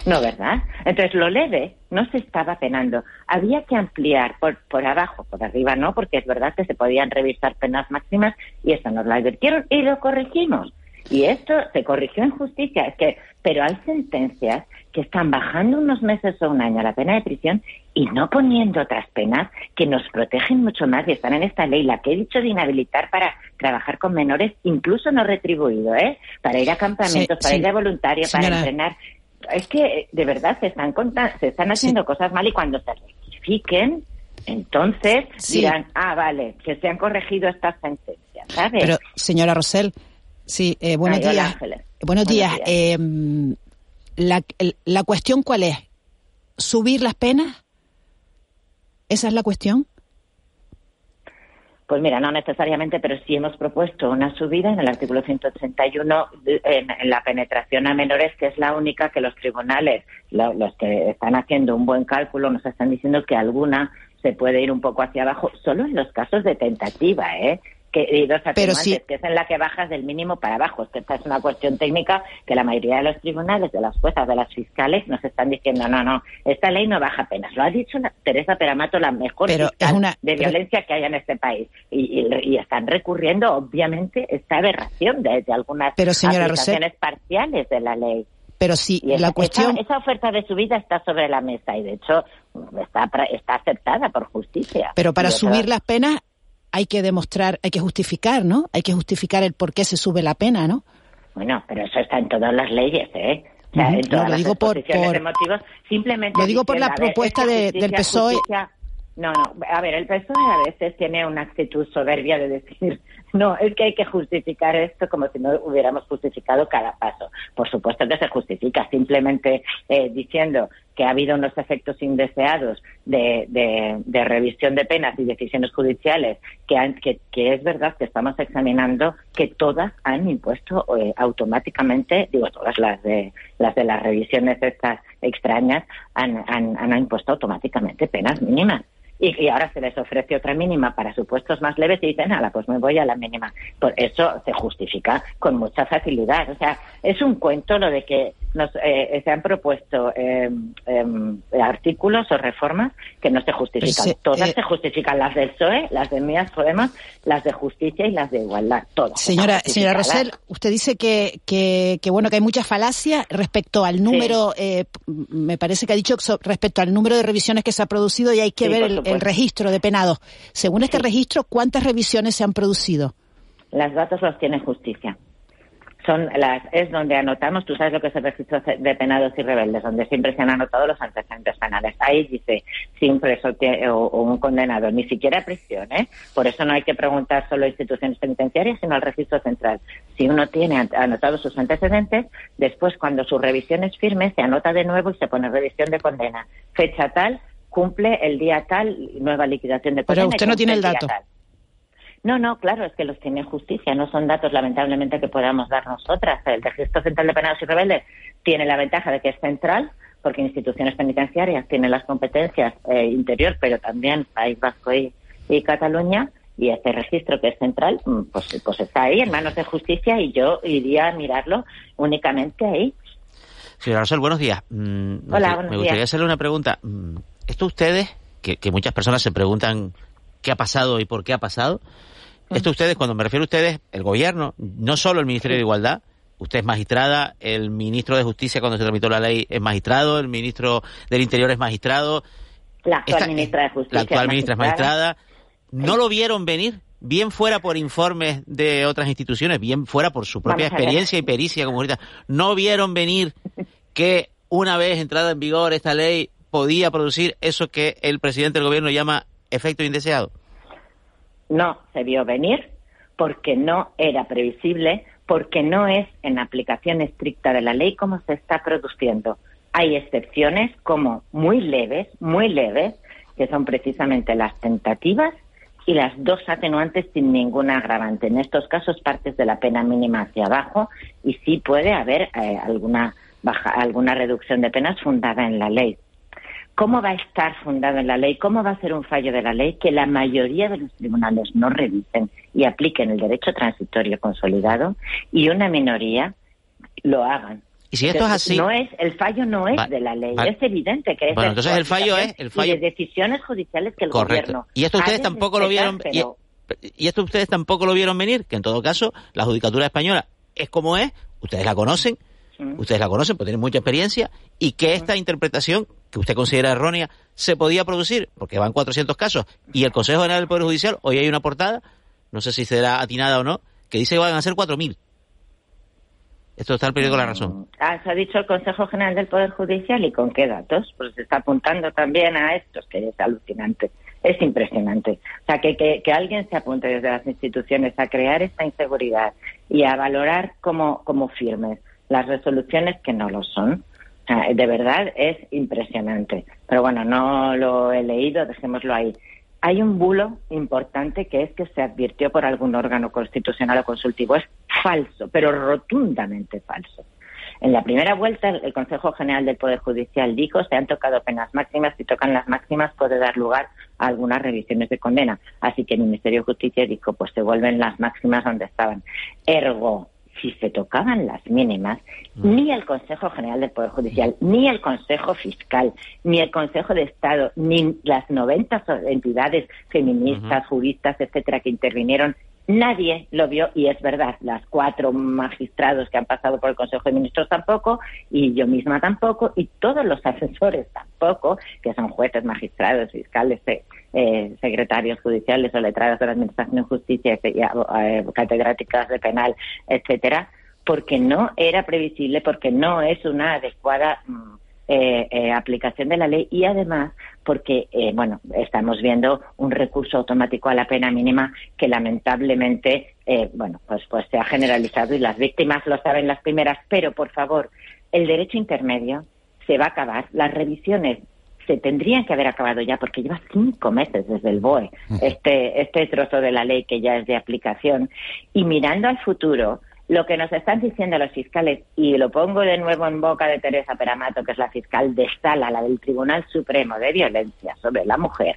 Speaker 17: No, ¿verdad? Entonces lo leve no se estaba penando. Había que ampliar por, por abajo, por arriba no, porque es verdad que se podían revisar penas máximas y eso nos lo advirtieron y lo corregimos. Y esto se corrigió en justicia. Es que, pero hay sentencias que están bajando unos meses o un año la pena de prisión y no poniendo otras penas que nos protegen mucho más y están en esta ley. La que he dicho de inhabilitar para trabajar con menores, incluso no retribuido, ¿eh? Para ir a campamentos, para ir de voluntario, para entrenar es que de verdad se están se están haciendo cosas mal y cuando se rectifiquen, entonces dirán, ah, vale, que se han corregido estas sentencias, ¿sabes?
Speaker 15: Pero, señora Rosell, sí, eh, buenos, días. buenos, días. Eh, la, la cuestión cuál es? ¿Subir las penas? ¿Esa es la cuestión?
Speaker 17: Pues mira, no necesariamente, pero sí hemos propuesto una subida en el artículo 181 en, en la penetración a menores, que es la única que los tribunales, lo- los que están haciendo un buen cálculo, nos están diciendo que alguna se puede ir un poco hacia abajo, solo en los casos de tentativa, ¿eh? Que, y dos
Speaker 15: Pero sí-
Speaker 17: que es en la que bajas del mínimo para abajo. Es que esta es una cuestión técnica que la mayoría de los tribunales, de las juezas, de las fiscales, nos están diciendo, no, no, esta ley no baja penas. Lo ha dicho la- Teresa Peramato, la mejor
Speaker 15: Pero
Speaker 17: fiscal
Speaker 15: es una-
Speaker 17: de
Speaker 15: pero-
Speaker 17: violencia que hay en este país. Y, y- y están recurriendo, obviamente, esta aberración de, de algunas
Speaker 15: Pero, señora
Speaker 17: aplicaciones parciales de la ley.
Speaker 15: Pero si
Speaker 17: Y
Speaker 15: la
Speaker 17: esa,
Speaker 15: cuestión...
Speaker 17: esa, esa oferta de subida está sobre la mesa y, de hecho, está, está aceptada por justicia.
Speaker 15: Pero para subir las penas hay que demostrar, hay que justificar, ¿no? Hay que justificar el por qué se sube la pena, ¿no?
Speaker 17: Bueno, pero eso está en todas las leyes, ¿eh? O sea, en
Speaker 15: No,
Speaker 17: todas
Speaker 15: lo
Speaker 17: las
Speaker 15: digo por-
Speaker 17: exposiciones
Speaker 15: por-
Speaker 17: de motivos, simplemente
Speaker 15: Lo digo por la propuesta de-
Speaker 17: justicia,
Speaker 15: del PSOE.
Speaker 17: justicia- No, no, a ver, el PSOE a veces tiene una actitud soberbia de decir, no, es que hay que justificar esto como si no hubiéramos justificado cada paso. Por supuesto que se justifica, simplemente eh, diciendo que ha habido unos efectos indeseados de, de- revisión de penas y decisiones judiciales, que, han- que, es verdad que estamos examinando que todas han impuesto eh, automáticamente, digo todas las de las de las revisiones estas extrañas, han, han impuesto automáticamente penas mínimas. Y, y ahora se les ofrece otra mínima para supuestos más leves y dicen, ala, pues me voy a la mínima. Por eso se justifica con mucha facilidad. O sea, es un cuento lo de que nos, eh, se han propuesto eh, artículos o reformas que no se justifican.
Speaker 15: Se-
Speaker 17: todas
Speaker 15: eh,
Speaker 17: se justifican, las del PSOE, las de Mías Podemos, las de justicia y las de igualdad, todas.
Speaker 15: Señora, señora. Rosell, usted dice que, que, que, bueno que hay mucha falacia respecto al número, eh, me parece que ha dicho respecto al número de revisiones que se ha producido y hay que
Speaker 17: Sí,
Speaker 15: ver el. El registro de penados. Según este registro, ¿cuántas revisiones se han producido?
Speaker 17: Los datos los tiene justicia. Son las, es donde anotamos, tú sabes lo que es el registro de penados y rebeldes, donde siempre se han anotado los antecedentes penales. Ahí dice si un preso o, o un condenado, ni siquiera prisión, ¿eh? Por eso no hay que preguntar solo a instituciones penitenciarias, sino al registro central. Si uno tiene an- anotados sus antecedentes, después cuando su revisión es firme, se anota de nuevo y se pone revisión de condena. Fecha tal, cumple el día tal, nueva liquidación de
Speaker 15: Pero usted no tiene el dato.
Speaker 17: tal. No, no, claro, es que los tiene justicia, no son datos lamentablemente que podamos dar nosotras. El Registro Central de Penados y Rebeldes tiene la ventaja de que es central, porque instituciones penitenciarias tienen las competencias eh, interior, pero también País Vasco y, y Cataluña, y este registro que es central, mm, pues, pues está ahí en manos de justicia y yo iría a mirarlo únicamente ahí.
Speaker 16: Señora Rosel, buenos días. Mm, me
Speaker 17: Hola,
Speaker 16: gustaría-
Speaker 17: buenos
Speaker 16: Me gustaría
Speaker 17: días.
Speaker 16: hacerle una pregunta. ¿Esto ustedes, que, que muchas personas se preguntan qué ha pasado y por qué ha pasado, esto ustedes, cuando me refiero a ustedes, el gobierno, no solo el Ministerio de Igualdad, usted es magistrada, el ministro de Justicia cuando se tramitó la ley es magistrado, el ministro del Interior es magistrado,
Speaker 17: La actual
Speaker 16: Esta-
Speaker 17: ministra de Justicia.
Speaker 16: la actual
Speaker 17: es
Speaker 16: ministra es magistrada, ¿no lo vieron venir? Bien fuera por informes de otras instituciones, bien fuera por su propia experiencia y pericia como ahorita, ¿no vieron venir que una vez entrada en vigor esta ley podía producir eso que el presidente del gobierno llama efecto indeseado?
Speaker 17: no se vio venir porque no era previsible, porque no es en aplicación estricta de la ley como se está produciendo. Hay excepciones como muy leves, muy leves, que son precisamente las tentativas y las dos atenuantes sin ninguna agravante. En estos casos partes de la pena mínima hacia abajo y sí puede haber eh, alguna baja, alguna reducción de penas fundada en la ley. ¿Cómo va a estar fundado en la ley? ¿Cómo va a ser un fallo de la ley que la mayoría de los tribunales no revisen y apliquen el derecho transitorio consolidado y una minoría lo hagan?
Speaker 16: Y si esto es así-
Speaker 17: no es el fallo no es
Speaker 16: Va-
Speaker 17: de la ley, es evidente que es
Speaker 16: Bueno, entonces el fallo es- el
Speaker 17: y
Speaker 16: fallo-
Speaker 17: de decisiones judiciales que el
Speaker 16: Correcto.
Speaker 17: gobierno
Speaker 16: Y esto ustedes
Speaker 17: de
Speaker 16: tampoco lo vieron y, y esto ustedes tampoco lo vieron venir, que en todo caso la judicatura española es como es, ustedes la conocen, ustedes la conocen, pues tienen mucha experiencia y que esta interpretación que usted considera errónea se podía producir, porque van 400 casos y el Consejo General del Poder Judicial, hoy hay una portada, no sé si será atinada o no, que dice que van a ser 4.000. Esto está el periódico La Razón.
Speaker 17: Ah, se ha dicho el Consejo General del Poder Judicial y con qué datos. Pues se está apuntando también a estos, que es alucinante. Es impresionante. O sea, que, que, que alguien se apunte desde las instituciones a crear esta inseguridad y a valorar como, como firmes las resoluciones que no lo son. De verdad es impresionante. Pero bueno, no lo he leído, dejémoslo ahí. Hay un bulo importante que es que se advirtió por algún órgano constitucional o consultivo. Es falso, pero rotundamente falso. En la primera vuelta, el Consejo General del Poder Judicial dijo se han tocado penas máximas. Si tocan las máximas, puede dar lugar a algunas revisiones de condena. Así que el Ministerio de Justicia dijo, pues se vuelven las máximas donde estaban. Ergo, si se tocaban las mínimas, mm. ni el Consejo General del Poder Judicial, ni el Consejo Fiscal, ni el Consejo de Estado, ni las 90 entidades feministas, juristas, etcétera, que intervinieron Nadie lo vio y es verdad, las cuatro magistrados que han pasado por el Consejo de Ministros tampoco, y yo misma tampoco, y todos los asesores tampoco, que son jueces, magistrados, fiscales, eh, secretarios judiciales o letrados de la Administración de Justicia, eh, catedráticas de penal, etcétera, porque no era previsible, porque no es una adecuada mm, eh, eh, aplicación de la ley y además porque, eh, bueno, estamos viendo un recurso automático a la pena mínima que lamentablemente, eh, bueno, pues, pues se ha generalizado y las víctimas lo saben las primeras, pero por favor, el derecho intermedio se va a acabar, las revisiones se tendrían que haber acabado ya porque lleva cinco meses desde el BOE este, este trozo de la ley que ya es de aplicación. Y mirando al futuro lo que nos están diciendo los fiscales, y lo pongo de nuevo en boca de Teresa Peramato, que es la fiscal de Sala, la del Tribunal Supremo de Violencia sobre la Mujer,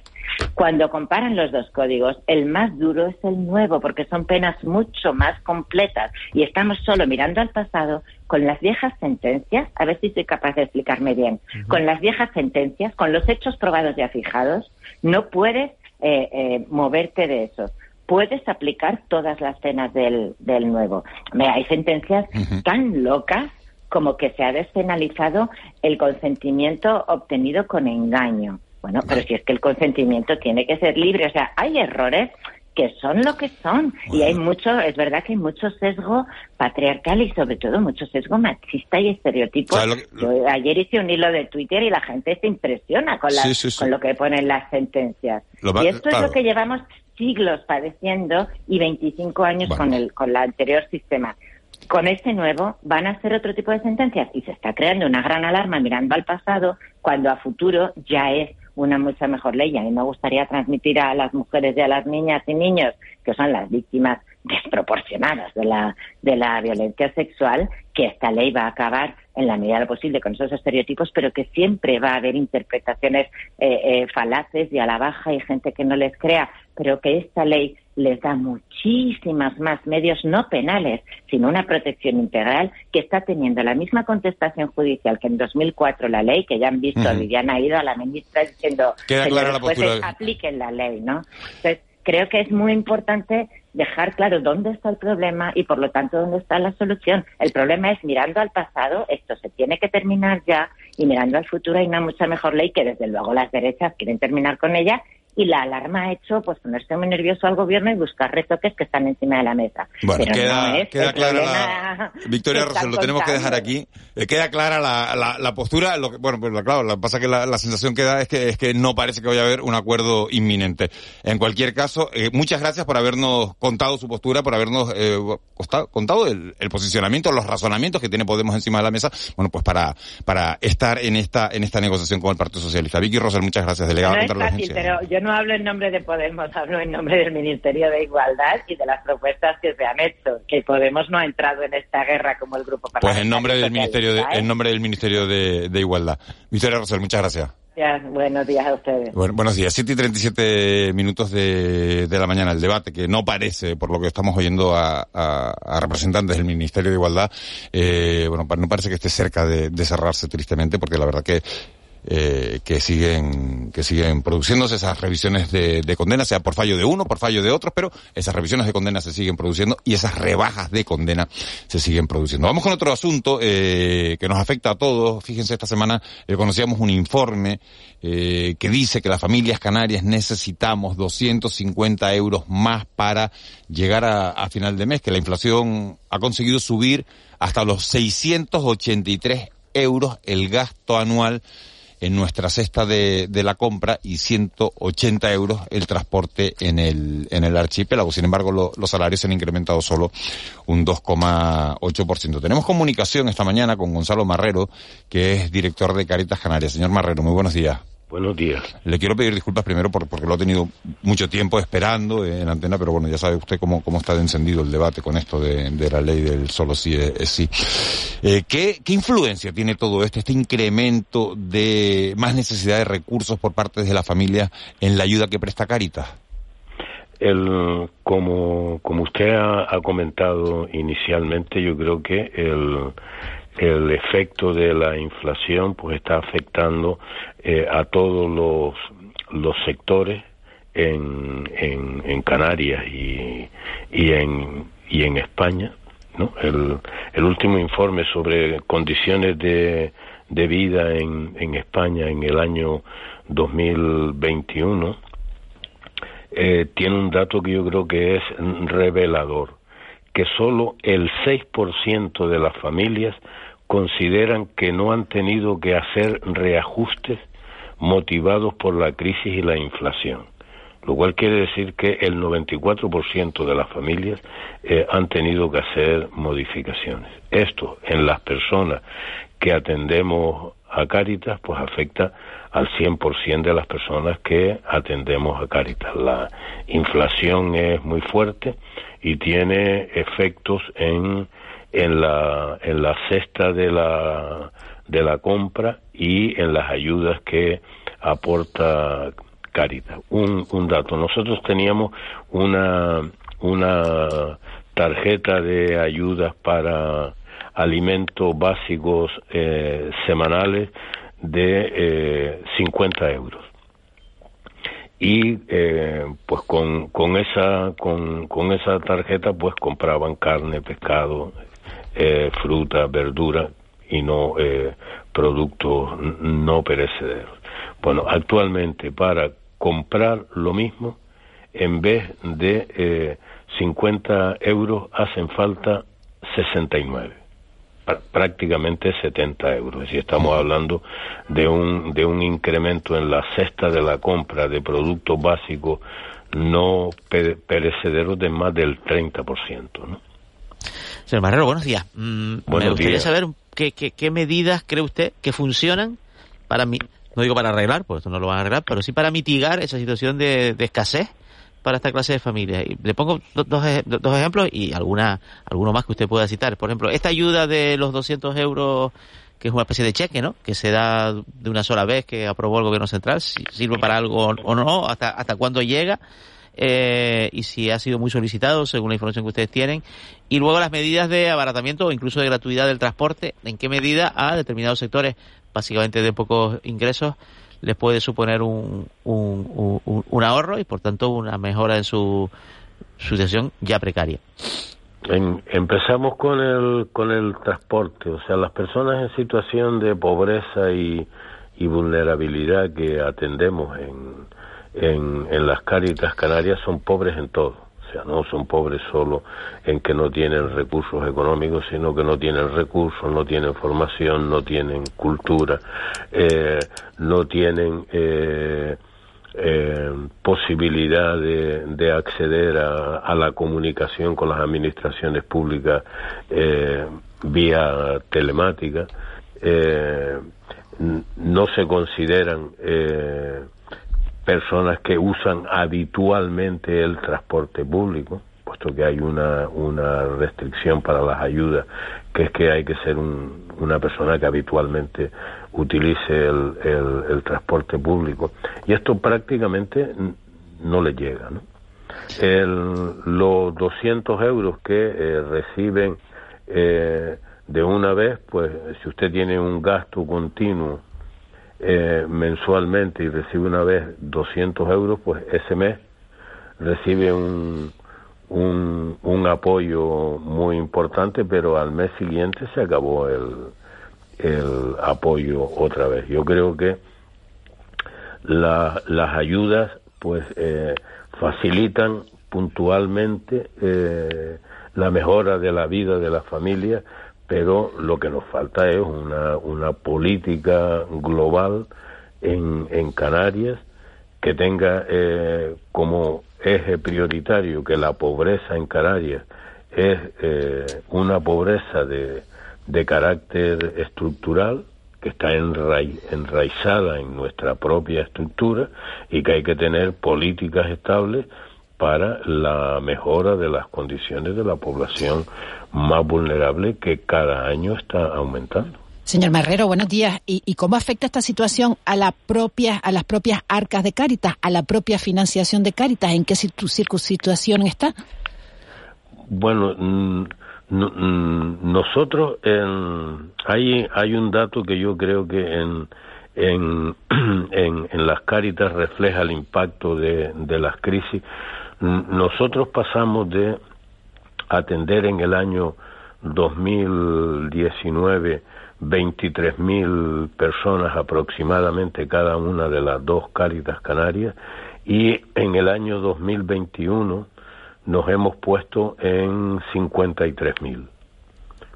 Speaker 17: cuando comparan los dos códigos, el más duro es el nuevo, porque son penas mucho más completas. Y estamos solo mirando al pasado con las viejas sentencias, a ver si soy capaz de explicarme bien, con las viejas sentencias, con los hechos probados ya fijados, no puedes eh, eh, moverte de eso puedes aplicar todas las penas del, del nuevo. Hay sentencias tan locas como que se ha despenalizado el consentimiento obtenido con engaño. Bueno, pero si es que el consentimiento tiene que ser libre, o sea, hay errores que son lo que son. Y hay mucho, es verdad que hay mucho sesgo patriarcal y sobre todo mucho sesgo machista y estereotipo. Yo ayer hice un hilo de Twitter y la gente se impresiona con, con lo que ponen las sentencias. y esto es lo que llevamos siglos padeciendo y 25 años con, el, con el anterior sistema. Con este nuevo van a ser otro tipo de sentencias y se está creando una gran alarma mirando al pasado cuando a futuro ya es una mucha mejor ley. Y a mí me gustaría transmitir a las mujeres y a las niñas y niños que son las víctimas desproporcionadas de la, de la violencia sexual, que esta ley va a acabar en la medida de lo posible con esos estereotipos, pero que siempre va a haber interpretaciones eh, eh, falaces y a la baja y gente que no les crea, pero que esta ley les da muchísimas más medios no penales, sino una protección integral que está teniendo la misma contestación judicial que en 2004 la ley, que ya han visto, Viviana ha ido a la ministra diciendo que apliquen la ley, ¿no? Entonces, creo que es muy importante dejar claro dónde está el problema y por lo tanto dónde está la solución. El problema es mirando al pasado, esto se tiene que terminar ya y mirando al futuro hay una mucha mejor ley que desde luego las derechas quieren terminar con ella y la alarma ha hecho pues ponerse muy nervioso al gobierno y buscar retoques que están encima de la mesa.
Speaker 1: Bueno, queda, queda clara la... Victoria Rosel, lo tenemos que dejar aquí. Eh, queda clara la, la, postura, lo que, bueno, pues claro, lo que pasa que la, sensación que da es que, es que no parece que vaya a haber un acuerdo inminente. En cualquier caso, eh, muchas gracias por habernos contado su postura, por habernos eh, contado el, el, posicionamiento, los razonamientos que tiene Podemos encima de la mesa, bueno, pues para, para estar en esta, en esta negociación con el Partido Socialista. Vicky Rosel, muchas gracias, delegada
Speaker 17: no es fácil, pero yo no hablo en nombre de Podemos, hablo en nombre del Ministerio de Igualdad y de las propuestas que se han hecho, que Podemos no ha entrado en esta guerra como el grupo
Speaker 1: parlamentario. Pues en nombre del Ministerio de, en nombre del Ministerio de, Igualdad. Victoria Rosel, muchas gracias.
Speaker 17: buenos días a ustedes.
Speaker 1: buenos días. 7 y 37 minutos de, de la mañana. El debate, que no parece, por lo que estamos oyendo a, a, representantes del Ministerio de Igualdad, eh, bueno, no parece que esté cerca de, de cerrarse tristemente, porque la verdad que eh, que siguen que siguen produciéndose esas revisiones de, de condena, sea por fallo de uno, por fallo de otros, pero esas revisiones de condena se siguen produciendo y esas rebajas de condena se siguen produciendo. Vamos con otro asunto eh, que nos afecta a todos. Fíjense, esta semana eh, conocíamos un informe eh, que dice que las familias canarias necesitamos 250 euros más para llegar a, a final de mes, que la inflación ha conseguido subir hasta los 683 euros el gasto anual en nuestra cesta de, de la compra y 180 euros el transporte en el, en el archipiélago. Sin embargo, los salarios se han incrementado solo un 2,8%. Tenemos comunicación esta mañana con Gonzalo Marrero, que es director de Caritas Canarias. Señor Marrero, muy buenos días.
Speaker 18: Buenos días.
Speaker 1: Le quiero pedir disculpas primero porque lo ha tenido mucho tiempo esperando en antena, pero bueno, ya sabe usted cómo, cómo está de encendido el debate con esto de, la ley del solo sí es, sí. Eh, ¿qué, ¿Qué influencia tiene todo esto, este incremento de más necesidad de recursos por parte de la familia en la ayuda que presta Caritas?
Speaker 18: El, como, como usted ha, ha comentado inicialmente, yo creo que el, el efecto de la inflación pues está afectando eh, a todos los, sectores en, en, Canarias y, y, en, y en España. ¿no? El, el último informe sobre condiciones de, de vida en, en España en el año 2021 eh, tiene un dato que yo creo que es revelador, que solo el 6% de las familias consideran que no han tenido que hacer reajustes motivados por la crisis y la inflación, lo cual quiere decir que el 94% de las familias eh, han tenido que hacer modificaciones. Esto en las personas que atendemos a Cáritas, pues afecta al 100% de las personas que atendemos a Cáritas. La inflación es muy fuerte y tiene efectos en en la, en la cesta de la, de la compra y en las ayudas que aporta Caritas. Un, un dato, nosotros teníamos una, una tarjeta de ayudas para alimentos básicos eh, semanales de eh, 50 euros y eh, pues con, con esa con, con esa tarjeta pues compraban carne pescado eh, fruta, verdura y no eh, productos no perecederos. Bueno, actualmente para comprar lo mismo, en vez de eh, 50 euros, hacen falta 69 prácticamente 70 euros. Y estamos hablando de un, de un incremento en la cesta de la compra de productos básicos no perecederos de más del 30%. ¿no?
Speaker 16: Señor Marrero, buenos días. Mm, me gustaría saber qué, qué, medidas cree usted que funcionan para mí, no digo para arreglar, porque esto no lo van a arreglar, pero sí para mitigar esa situación de, escasez para esta clase de familias. Y le pongo dos, dos, ejemplos y alguna, alguno más que usted pueda citar. Por ejemplo, esta ayuda de los 200 euros, que es una especie de cheque, ¿no? Que se da de una sola vez que aprobó el gobierno central, si sirve para algo o no, hasta, hasta cuándo llega eh, y si ha sido muy solicitado según la información que ustedes tienen. Y luego las medidas de abaratamiento o incluso de gratuidad del transporte, en qué medida a determinados sectores, básicamente de pocos ingresos, les puede suponer un, un, un, ahorro y por tanto una mejora en su, situación ya precaria.
Speaker 18: empezamos con el, con el transporte, o sea, las personas en situación de pobreza y, y vulnerabilidad que atendemos en, en, en las Cáritas Canarias son pobres en todo. O sea, no son pobres solo en que no tienen recursos económicos, sino que no tienen recursos, no tienen formación, no tienen cultura, eh, no tienen eh, eh, posibilidad de, de acceder a, a, la comunicación con las administraciones públicas eh, vía telemática. Eh, no se consideran eh, personas que usan habitualmente el transporte público, puesto que hay una, una restricción para las ayudas, que es que hay que ser una persona que habitualmente utilice el, el, transporte público. Y esto prácticamente no le llega. ¿no? los 200 euros que eh, reciben eh, de una vez, pues si usted tiene un gasto continuo eh, mensualmente y recibe una vez 200 euros, pues ese mes recibe un, un, un, apoyo muy importante, pero al mes siguiente se acabó el, el apoyo otra vez. Yo creo que la, las ayudas pues eh, facilitan puntualmente eh, la mejora de la vida de la familia, pero lo que nos falta es una, una política global en, en Canarias que tenga eh, como eje prioritario que la pobreza en Canarias es eh, una pobreza de, de carácter estructural que está enraizada en nuestra propia estructura y que hay que tener políticas estables para la mejora de las condiciones de la población más vulnerable que cada año está aumentando.
Speaker 15: Señor Marrero, buenos días. ¿Y, cómo afecta esta situación a, la propia, a las propias arcas de Cáritas, a la propia financiación de Cáritas? ¿En qué situación está?
Speaker 18: Bueno, nosotros en, hay, hay un dato que yo creo que en, en, en, las Cáritas refleja el impacto de, de las crisis. Nosotros pasamos de atender en el año 2019 23.000 personas aproximadamente cada una de las dos Cáritas Canarias y en el año 2021 nos hemos puesto en 53.000,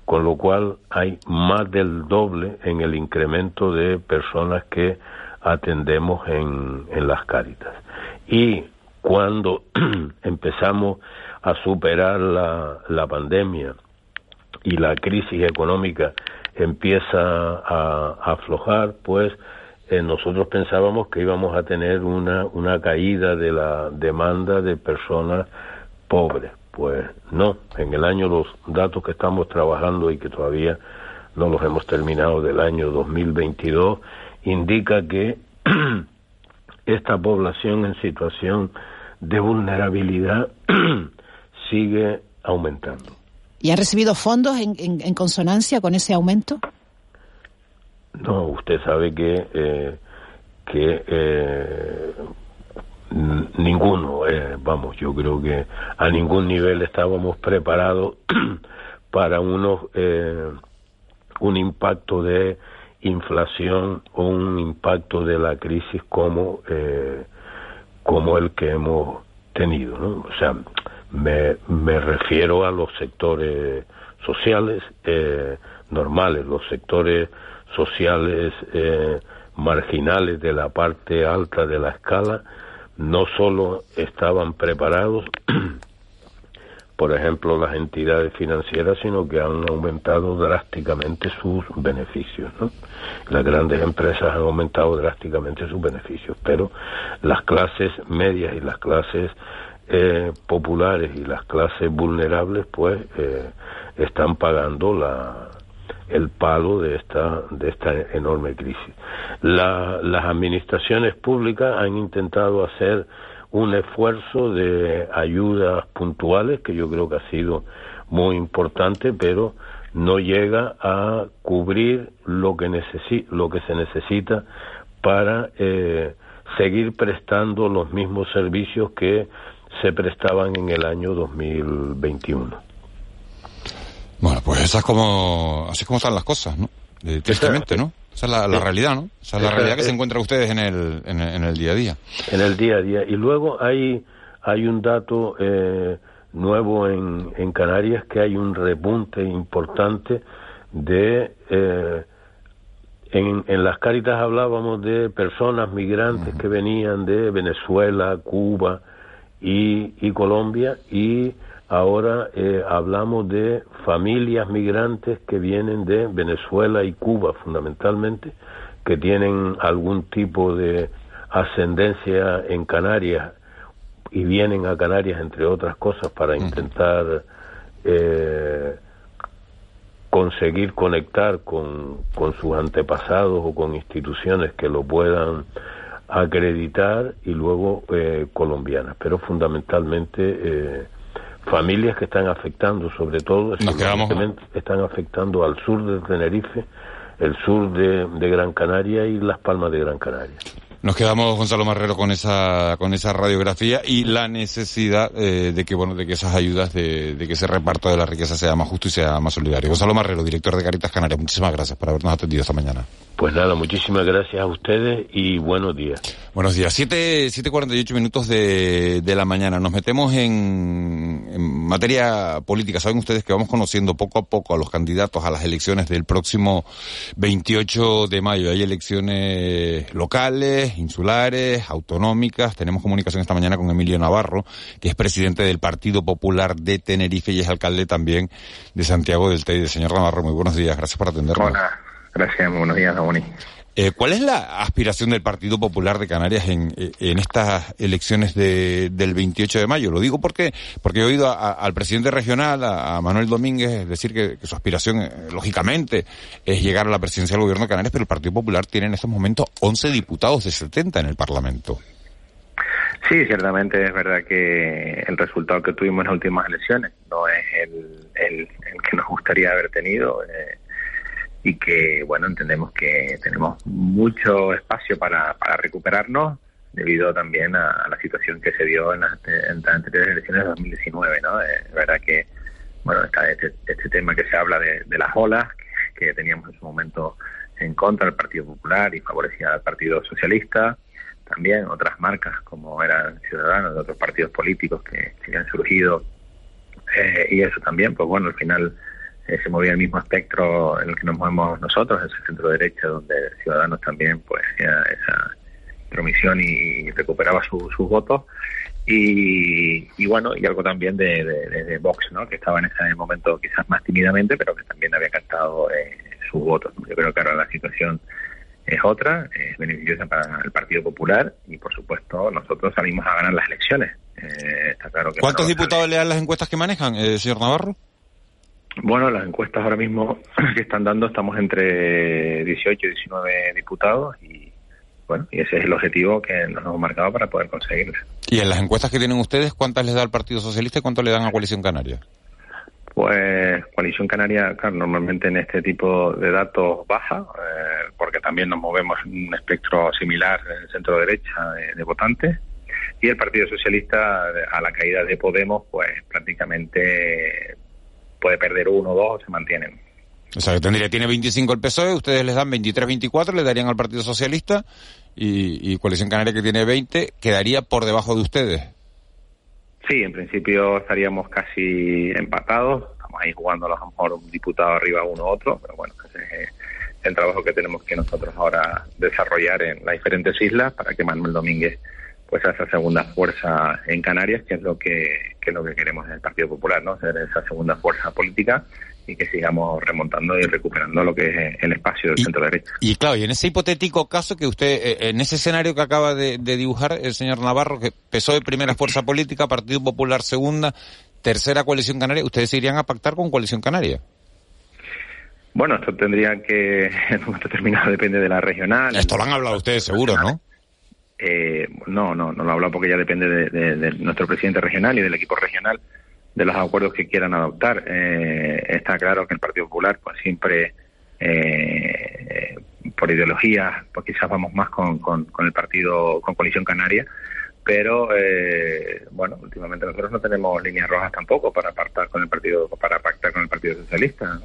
Speaker 18: con lo cual hay más del doble en el incremento de personas que atendemos en, en las Cáritas. Y cuando empezamos a superar la, la pandemia y la crisis económica empieza a, aflojar, pues eh, nosotros pensábamos que íbamos a tener una, una caída de la demanda de personas pobres. Pues no, en el año los datos que estamos trabajando y que todavía no los hemos terminado del año 2022 indica que esta población en situación de vulnerabilidad sigue aumentando.
Speaker 15: ¿Y han recibido fondos en, en, consonancia con ese aumento?
Speaker 18: No, usted sabe que, eh, que eh, ninguno, eh, vamos, yo creo que a ningún nivel estábamos preparados para unos, un impacto de inflación o un impacto de la crisis como, como el que hemos tenido, ¿no? O sea, me, me refiero a los sectores sociales eh, normales, los sectores sociales eh, marginales de la parte alta de la escala no solo estaban preparados, por ejemplo, las entidades financieras, sino que han aumentado drásticamente sus beneficios. ¿no? Las grandes empresas han aumentado drásticamente sus beneficios, pero las clases medias y las clases eh, populares y las clases vulnerables pues eh, están pagando la, el palo de esta de esta enorme crisis. las administraciones públicas han intentado hacer un esfuerzo de ayudas puntuales que yo creo que ha sido muy importante, pero no llega a cubrir lo que lo que se necesita para eh, seguir prestando los mismos servicios que se prestaban en el año 2021.
Speaker 1: Bueno, pues esa es como, así es como están las cosas, ¿no? tristemente, ¿no? Esa es la, realidad, ¿no? Esa es la realidad que se encuentra ustedes en el, en, el día a día.
Speaker 18: En el día a día. Y luego hay, hay un dato eh, nuevo en, en Canarias que hay un repunte importante de... Eh, en, en las Cáritas hablábamos de personas migrantes que venían de Venezuela, Cuba, y, Colombia y ahora eh, hablamos de familias migrantes que vienen de Venezuela y Cuba fundamentalmente, que tienen algún tipo de ascendencia en Canarias y vienen a Canarias entre otras cosas para intentar eh, conseguir conectar con, con sus antepasados o con instituciones que lo puedan acreditar y luego eh, colombianas, pero fundamentalmente eh, familias que están afectando, sobre todo, están afectando al sur de Tenerife, el sur de, de Gran Canaria y Las Palmas de Gran Canaria.
Speaker 1: Nos quedamos, Gonzalo Marrero, con esa, con esa radiografía y la necesidad eh, de que, bueno, de que esas ayudas, de, de, que ese reparto de la riqueza sea más justo y sea más solidario. Gonzalo Marrero, director de Caritas Canarias, muchísimas gracias por habernos atendido esta mañana.
Speaker 18: Pues nada, muchísimas gracias a ustedes y buenos días.
Speaker 1: Buenos días. Siete, siete cuarenta y ocho minutos de, de la mañana. Nos metemos en, en, materia política, saben ustedes que vamos conociendo poco a poco a los candidatos a las elecciones del próximo 28 de mayo. Hay elecciones locales, insulares, autonómicas. Tenemos comunicación esta mañana con Emilio Navarro, que es presidente del Partido Popular de Tenerife y es alcalde también de Santiago del Teide. Señor Navarro, muy buenos días. Gracias por atendernos.
Speaker 19: Hola, gracias. Buenos días, Ramón.
Speaker 1: Eh, ¿Cuál es la aspiración del Partido Popular de Canarias en, en estas elecciones de, del 28 de mayo? Lo digo porque porque he oído al presidente regional, a, Manuel Domínguez, decir que, su aspiración, eh, lógicamente, es llegar a la presidencia del gobierno de Canarias, pero el Partido Popular tiene en estos momentos 11 diputados de 70 en el Parlamento.
Speaker 19: Sí, ciertamente es verdad que el resultado que tuvimos en las últimas elecciones no es el, el, que nos gustaría haber tenido. Eh, y que, bueno, entendemos que tenemos mucho espacio para, para recuperarnos debido también a, la situación que se dio en las, anteriores elecciones de 2019, ¿no? Eh, es verdad que, bueno, está este, este tema que se habla de, las olas que, teníamos en su momento en contra del Partido Popular y favorecía al Partido Socialista, también otras marcas como eran Ciudadanos de otros partidos políticos que, que han surgido eh, y eso también, pues bueno, al final eh, se movía el mismo espectro en el que nos movemos nosotros, ese centro derecha, donde Ciudadanos también pues hacía esa promisión y, recuperaba sus votos. Y, bueno, y algo también de, Vox, ¿no? que estaba en ese momento quizás más tímidamente, pero que también había captado eh, sus votos. Yo creo que ahora la situación es otra, es beneficiosa para el Partido Popular y, por supuesto, nosotros salimos a ganar las elecciones. Eh, está claro que
Speaker 1: ¿Cuántos diputados le dan las encuestas que manejan, eh, señor Navarro?
Speaker 19: Bueno, las encuestas ahora mismo que están dando estamos entre 18 y 19 diputados y bueno, y ese es el objetivo que nos hemos marcado para poder conseguirlo.
Speaker 1: ¿Y en las encuestas que tienen ustedes, cuántas les da el Partido Socialista y cuánto le dan a Coalición Canaria?
Speaker 19: Pues Coalición Canaria, claro, normalmente en este tipo de datos baja, eh, porque también nos movemos en un espectro similar en el centro derecha de votantes, y el Partido Socialista, a la caída de Podemos, pues prácticamente puede perder uno o dos, se mantienen.
Speaker 1: O sea, que tendría, tiene 25 el PSOE, ustedes les dan 23, 24, le darían al Partido Socialista y, Coalición Canaria que tiene 20, quedaría por debajo de ustedes.
Speaker 19: Sí, en principio estaríamos casi empatados, estamos ahí jugando a lo mejor un diputado arriba uno u otro, pero bueno, ese es el trabajo que tenemos que nosotros ahora desarrollar en las diferentes islas para que Manuel Domínguez pues esa segunda fuerza en Canarias, que es lo que, es lo que queremos en el Partido Popular, ¿no? Ser esa segunda fuerza política y que sigamos remontando y recuperando lo que es el espacio del centro derecha.
Speaker 1: Y claro, y en ese hipotético caso que usted, eh, en ese escenario que acaba de, dibujar el señor Navarro, que empezó de primera fuerza política, Partido Popular segunda, tercera coalición canaria, ¿ustedes irían a pactar con coalición canaria?
Speaker 19: Bueno, esto tendría que, en un momento determinado, depende de la regional.
Speaker 1: Esto lo han hablado ustedes seguro, ¿no?
Speaker 19: Eh, no, no, no lo hablo porque ya depende de, nuestro presidente regional y del equipo regional de los acuerdos que quieran adoptar. Eh, está claro que el Partido Popular, pues siempre eh, por ideología, pues quizás vamos más con, con, el partido, con Coalición Canaria, pero bueno, últimamente nosotros no tenemos líneas rojas tampoco para pactar con el partido, para pactar con el Partido Socialista.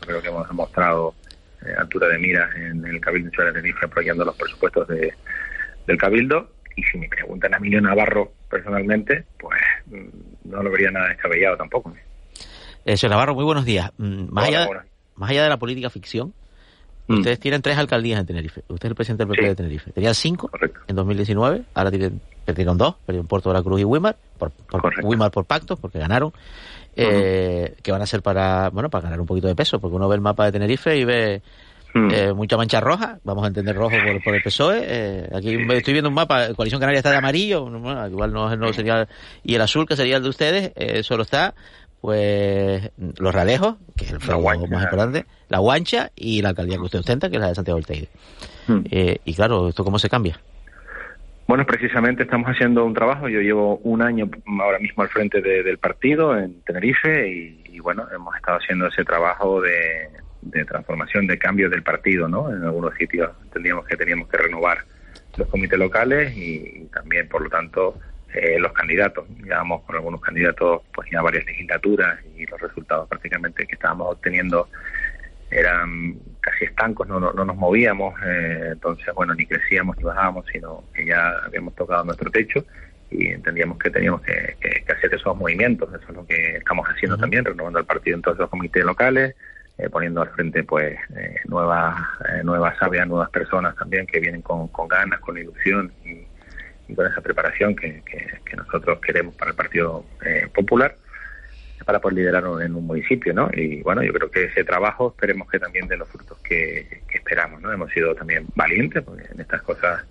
Speaker 19: Creo que hemos demostrado altura de miras en el Cabildo de Tenerife apoyando los presupuestos de del Cabildo y si me preguntan a Emilio Navarro personalmente, pues mm, no lo vería nada descabellado tampoco.
Speaker 16: Eh, señor Navarro, muy buenos días. Mm, más, allá, más allá de la política ficción, mm. ustedes tienen tres alcaldías en Tenerife. Usted es el presidente del PP de Tenerife. Tenían cinco en 2019, ahora tienen, perdieron dos, perdieron Puerto de la Cruz y Wimar, por, por por pacto, porque ganaron. Eh, que van a ser para, bueno, para ganar un poquito de peso, porque uno ve el mapa de Tenerife y ve Hmm. Eh, mucha mancha roja, vamos a entender rojo por, el PSOE. Eh, aquí estoy viendo un mapa, Coalición Canaria está de amarillo, igual no, sería, y el azul, que sería el de ustedes, eh, solo está, pues, los Ralejos, que es el más importante, la Guancha y la alcaldía que usted ostenta, que es la de Santiago del Teide. Hmm. y claro, ¿esto cómo se cambia?
Speaker 19: Bueno, precisamente estamos haciendo un trabajo. Yo llevo un año ahora mismo al frente del partido en Tenerife y, bueno, hemos estado haciendo ese trabajo de, de transformación, de cambio del partido, ¿no? En algunos sitios entendíamos que teníamos que renovar los comités locales y, también, por lo tanto, eh, los candidatos. Llevamos con algunos candidatos pues ya varias legislaturas y los resultados prácticamente que estábamos obteniendo eran casi estancos, no, no, nos movíamos, eh, entonces, bueno, ni crecíamos ni bajábamos, sino que ya habíamos tocado nuestro techo y entendíamos que teníamos que, hacer hacer esos movimientos. Eso es lo que estamos haciendo también, renovando el partido en todos los comités locales, eh, poniendo al frente pues eh, nuevas eh, nuevas sabias, nuevas personas también que vienen con, con ganas, con ilusión y, con esa preparación que, que, nosotros queremos para el Partido Popular para poder liderar en un municipio, ¿no? Y bueno, yo creo que ese trabajo esperemos que también dé los frutos que, que esperamos, ¿no? Hemos sido también valientes, porque en estas cosas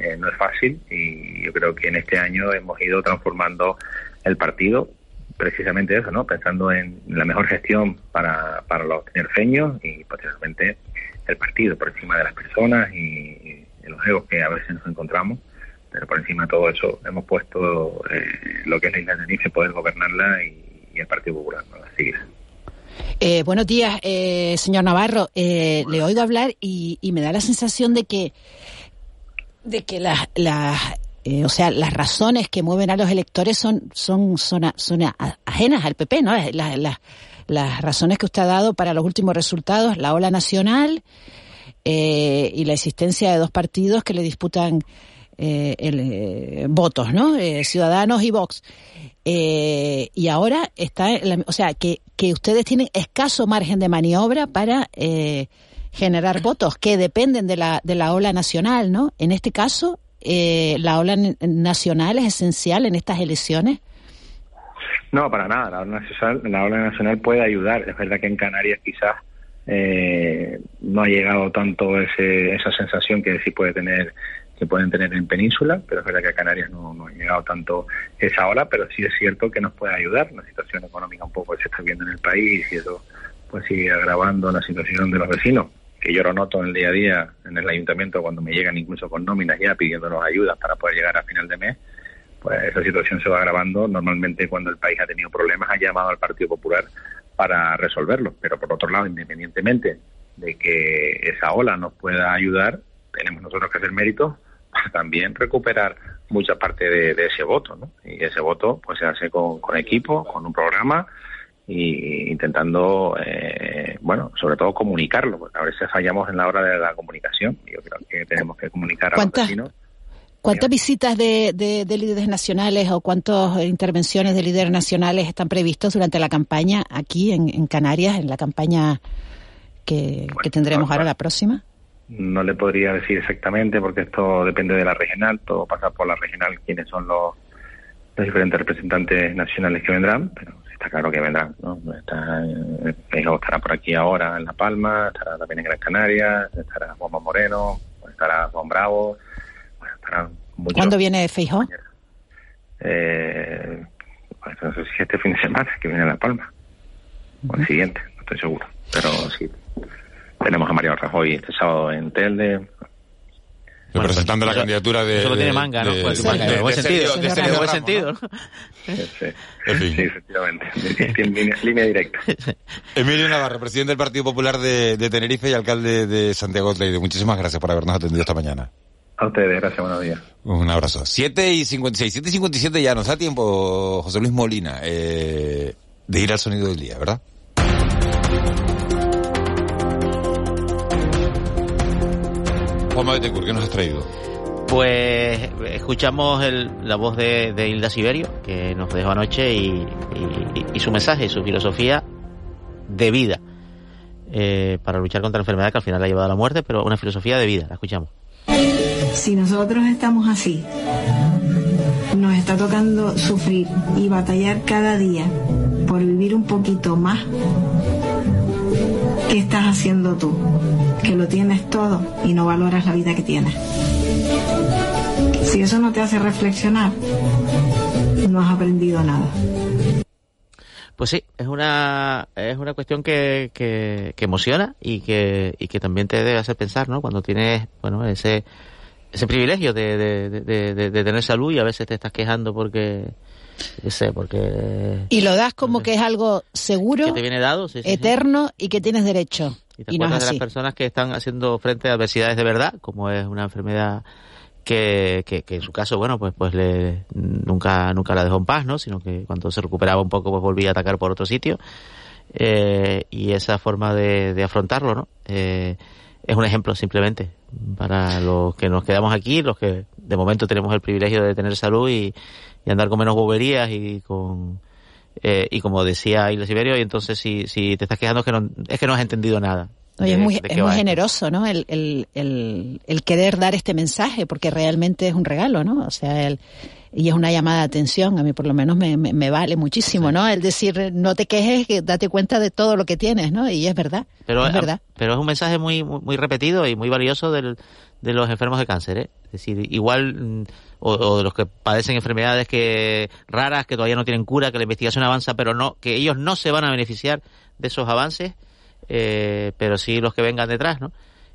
Speaker 19: eh, no es fácil y yo creo que en este año hemos ido transformando el partido precisamente eso, ¿no? Pensando en la mejor gestión para, para los tinerfeños y posteriormente el partido por encima de las personas y, los egos que a veces nos encontramos, pero por encima de todo eso hemos puesto eh, lo que es la isla de Tenerife, poder gobernarla y, el Partido Popular, ¿no? Seguir.
Speaker 15: Eh, buenos días, eh, señor Navarro. Eh, le oigo hablar y, y, me da la sensación de que de que las, eh, o sea, las razones que mueven a los electores son, son, son, son ajenas al PP, ¿no? las razones que usted ha dado para los últimos resultados, la ola nacional eh, y la existencia de dos partidos que le disputan eh, el, votos, ¿no? Ciudadanos y Vox. y ahora está, o sea, que, que ustedes tienen escaso margen de maniobra para generar votos que dependen de la, de la ola nacional, ¿no? En este caso, eh, ¿la ola nacional es esencial en estas elecciones?
Speaker 19: No, para nada. La ola nacional, la ola nacional puede ayudar. Es verdad que en Canarias quizás eh, no ha llegado tanto ese, esa sensación que sí puede tener que pueden tener en península, pero es verdad que a Canarias no, no ha llegado tanto esa ola, pero sí es cierto que nos puede ayudar. La situación económica un poco se está viendo en el país y eso pues sigue agravando la situación de los vecinos que yo lo noto en el día a día en el ayuntamiento cuando me llegan incluso con nóminas ya pidiéndonos ayuda para poder llegar a final de mes, pues esa situación se va agravando. Normalmente cuando el país ha tenido problemas ha llamado al Partido Popular para resolverlo, pero por otro lado, independientemente de que esa ola nos pueda ayudar, tenemos nosotros que hacer méritos para también recuperar mucha parte de, ese voto, ¿no? Y ese voto pues se hace con, con equipo, con un programa y intentando, eh, bueno, sobre todo comunicarlo, porque a veces fallamos en la hora de la comunicación. Yo creo que tenemos que comunicar a los vecinos.
Speaker 15: ¿Cuántas visitas de, de, líderes nacionales o cuántas intervenciones de líderes nacionales están previstos durante la campaña aquí en, Canarias, en la campaña que, tendremos ahora la próxima?
Speaker 19: No le podría decir exactamente porque esto depende de la regional, todo pasa por la regional, quiénes son los, los diferentes representantes nacionales que vendrán, pero está claro que vendrán, ¿no? Está, eh, estará por aquí ahora en La Palma, estará también en Gran Canaria, estará Juan Moreno, estará Juan Bravo, bueno, estará
Speaker 15: ¿Cuándo viene Feijó?
Speaker 19: Eh, pues no sé si este fin de semana que viene a La Palma, o el siguiente, no estoy seguro, pero sí. Tenemos a Mario Rajoy este sábado en Telde,
Speaker 1: representando la candidatura de...
Speaker 16: Solo tiene manga, ¿no? Pues, en buen sentido. En buen sentido.
Speaker 19: Sí, efectivamente. Línea, línea directa.
Speaker 1: Emilio Navarro, presidente del Partido Popular de, Tenerife y alcalde de Santiago de Muchísimas gracias por habernos atendido esta mañana.
Speaker 19: A ustedes, gracias, buenos días.
Speaker 1: Un abrazo. 7 y 56, 7 y 57 ya nos da tiempo, José Luis Molina, eh, de ir al sonido del día, ¿verdad? ¿Qué nos has traído?
Speaker 16: Pues escuchamos la voz de, Hilda Siberio, que nos dejó anoche, y, su mensaje, su filosofía de vida eh, para luchar contra la enfermedad que al final ha llevado a la muerte, pero una filosofía de vida. La escuchamos.
Speaker 20: Si nosotros estamos así, nos está tocando sufrir y batallar cada día por vivir un poquito más, ¿qué estás haciendo tú? Que lo tienes todo y no valoras la vida que tienes. Si eso no te hace reflexionar, no has aprendido nada.
Speaker 16: Pues sí, es una, es una cuestión que, que, emociona y que, y que también te debe hacer pensar, ¿no? Cuando tienes, bueno, ese, ese privilegio de, de, de, tener salud y a veces te estás quejando porque, sé, porque...
Speaker 15: Y lo das como que es algo seguro,
Speaker 16: que te viene dado,
Speaker 15: eterno y que tienes derecho.
Speaker 16: Y te acuerdas de las personas que están haciendo frente a adversidades de verdad, como es una enfermedad que, que, en su caso, bueno, pues pues le, nunca nunca la dejó en paz, ¿no? Sino que cuando se recuperaba un poco, pues volvía a atacar por otro sitio. Eh, y esa forma de, de afrontarlo, ¿no? Eh, es un ejemplo simplemente para los que nos quedamos aquí, los que de momento tenemos el privilegio de tener salud y, y andar con menos boberías y con eh, y como decía Isla Siberio, y entonces si, si te estás quejando es que no, es que no has entendido nada.
Speaker 15: Oye, es muy, es muy generoso, ¿no? El, el, el, el, querer dar este mensaje, porque realmente es un regalo, ¿no? O sea, el, y es una llamada de atención, a mí por lo menos me, me, me vale muchísimo, ¿no? El decir, no te quejes, que date cuenta de todo lo que tienes, ¿no? Y es verdad,
Speaker 16: pero,
Speaker 15: es verdad.
Speaker 16: Pero es un mensaje muy, muy, repetido y muy valioso del, de los enfermos de cáncer, ¿eh? Es decir, igual, mm, o, de los que padecen enfermedades que raras, que todavía no tienen cura, que la investigación avanza, pero no, que ellos no se van a beneficiar de esos avances, eh, pero sí los que vengan detrás, ¿no?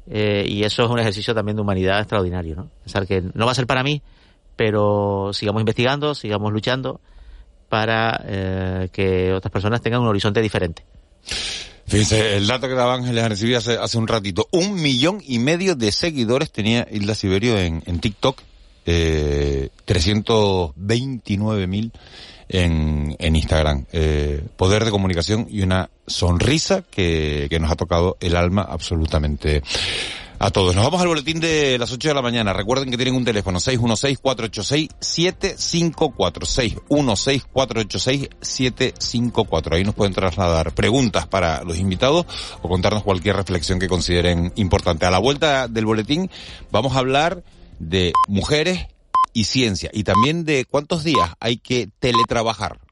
Speaker 16: Eh, y eso es un ejercicio también de humanidad extraordinario, ¿no? Pensar que no va a ser para mí, pero sigamos investigando, sigamos luchando para eh, que otras personas tengan un horizonte diferente.
Speaker 1: Fíjense, el dato que daba Ángeles recibí hace, hace un ratito. Un millón y medio de seguidores tenía Hilda Siberio en, en TikTok. Eh, 329 mil en, en Instagram. Eh, poder de comunicación y una sonrisa que, que nos ha tocado el alma absolutamente a todos. Nos vamos al boletín de las 8 de la mañana. Recuerden que tienen un teléfono 616-486-754. 616-486-754. Ahí nos pueden trasladar preguntas para los invitados o contarnos cualquier reflexión que consideren importante. A la vuelta del boletín vamos a hablar de mujeres y ciencia y también de cuántos días hay que teletrabajar.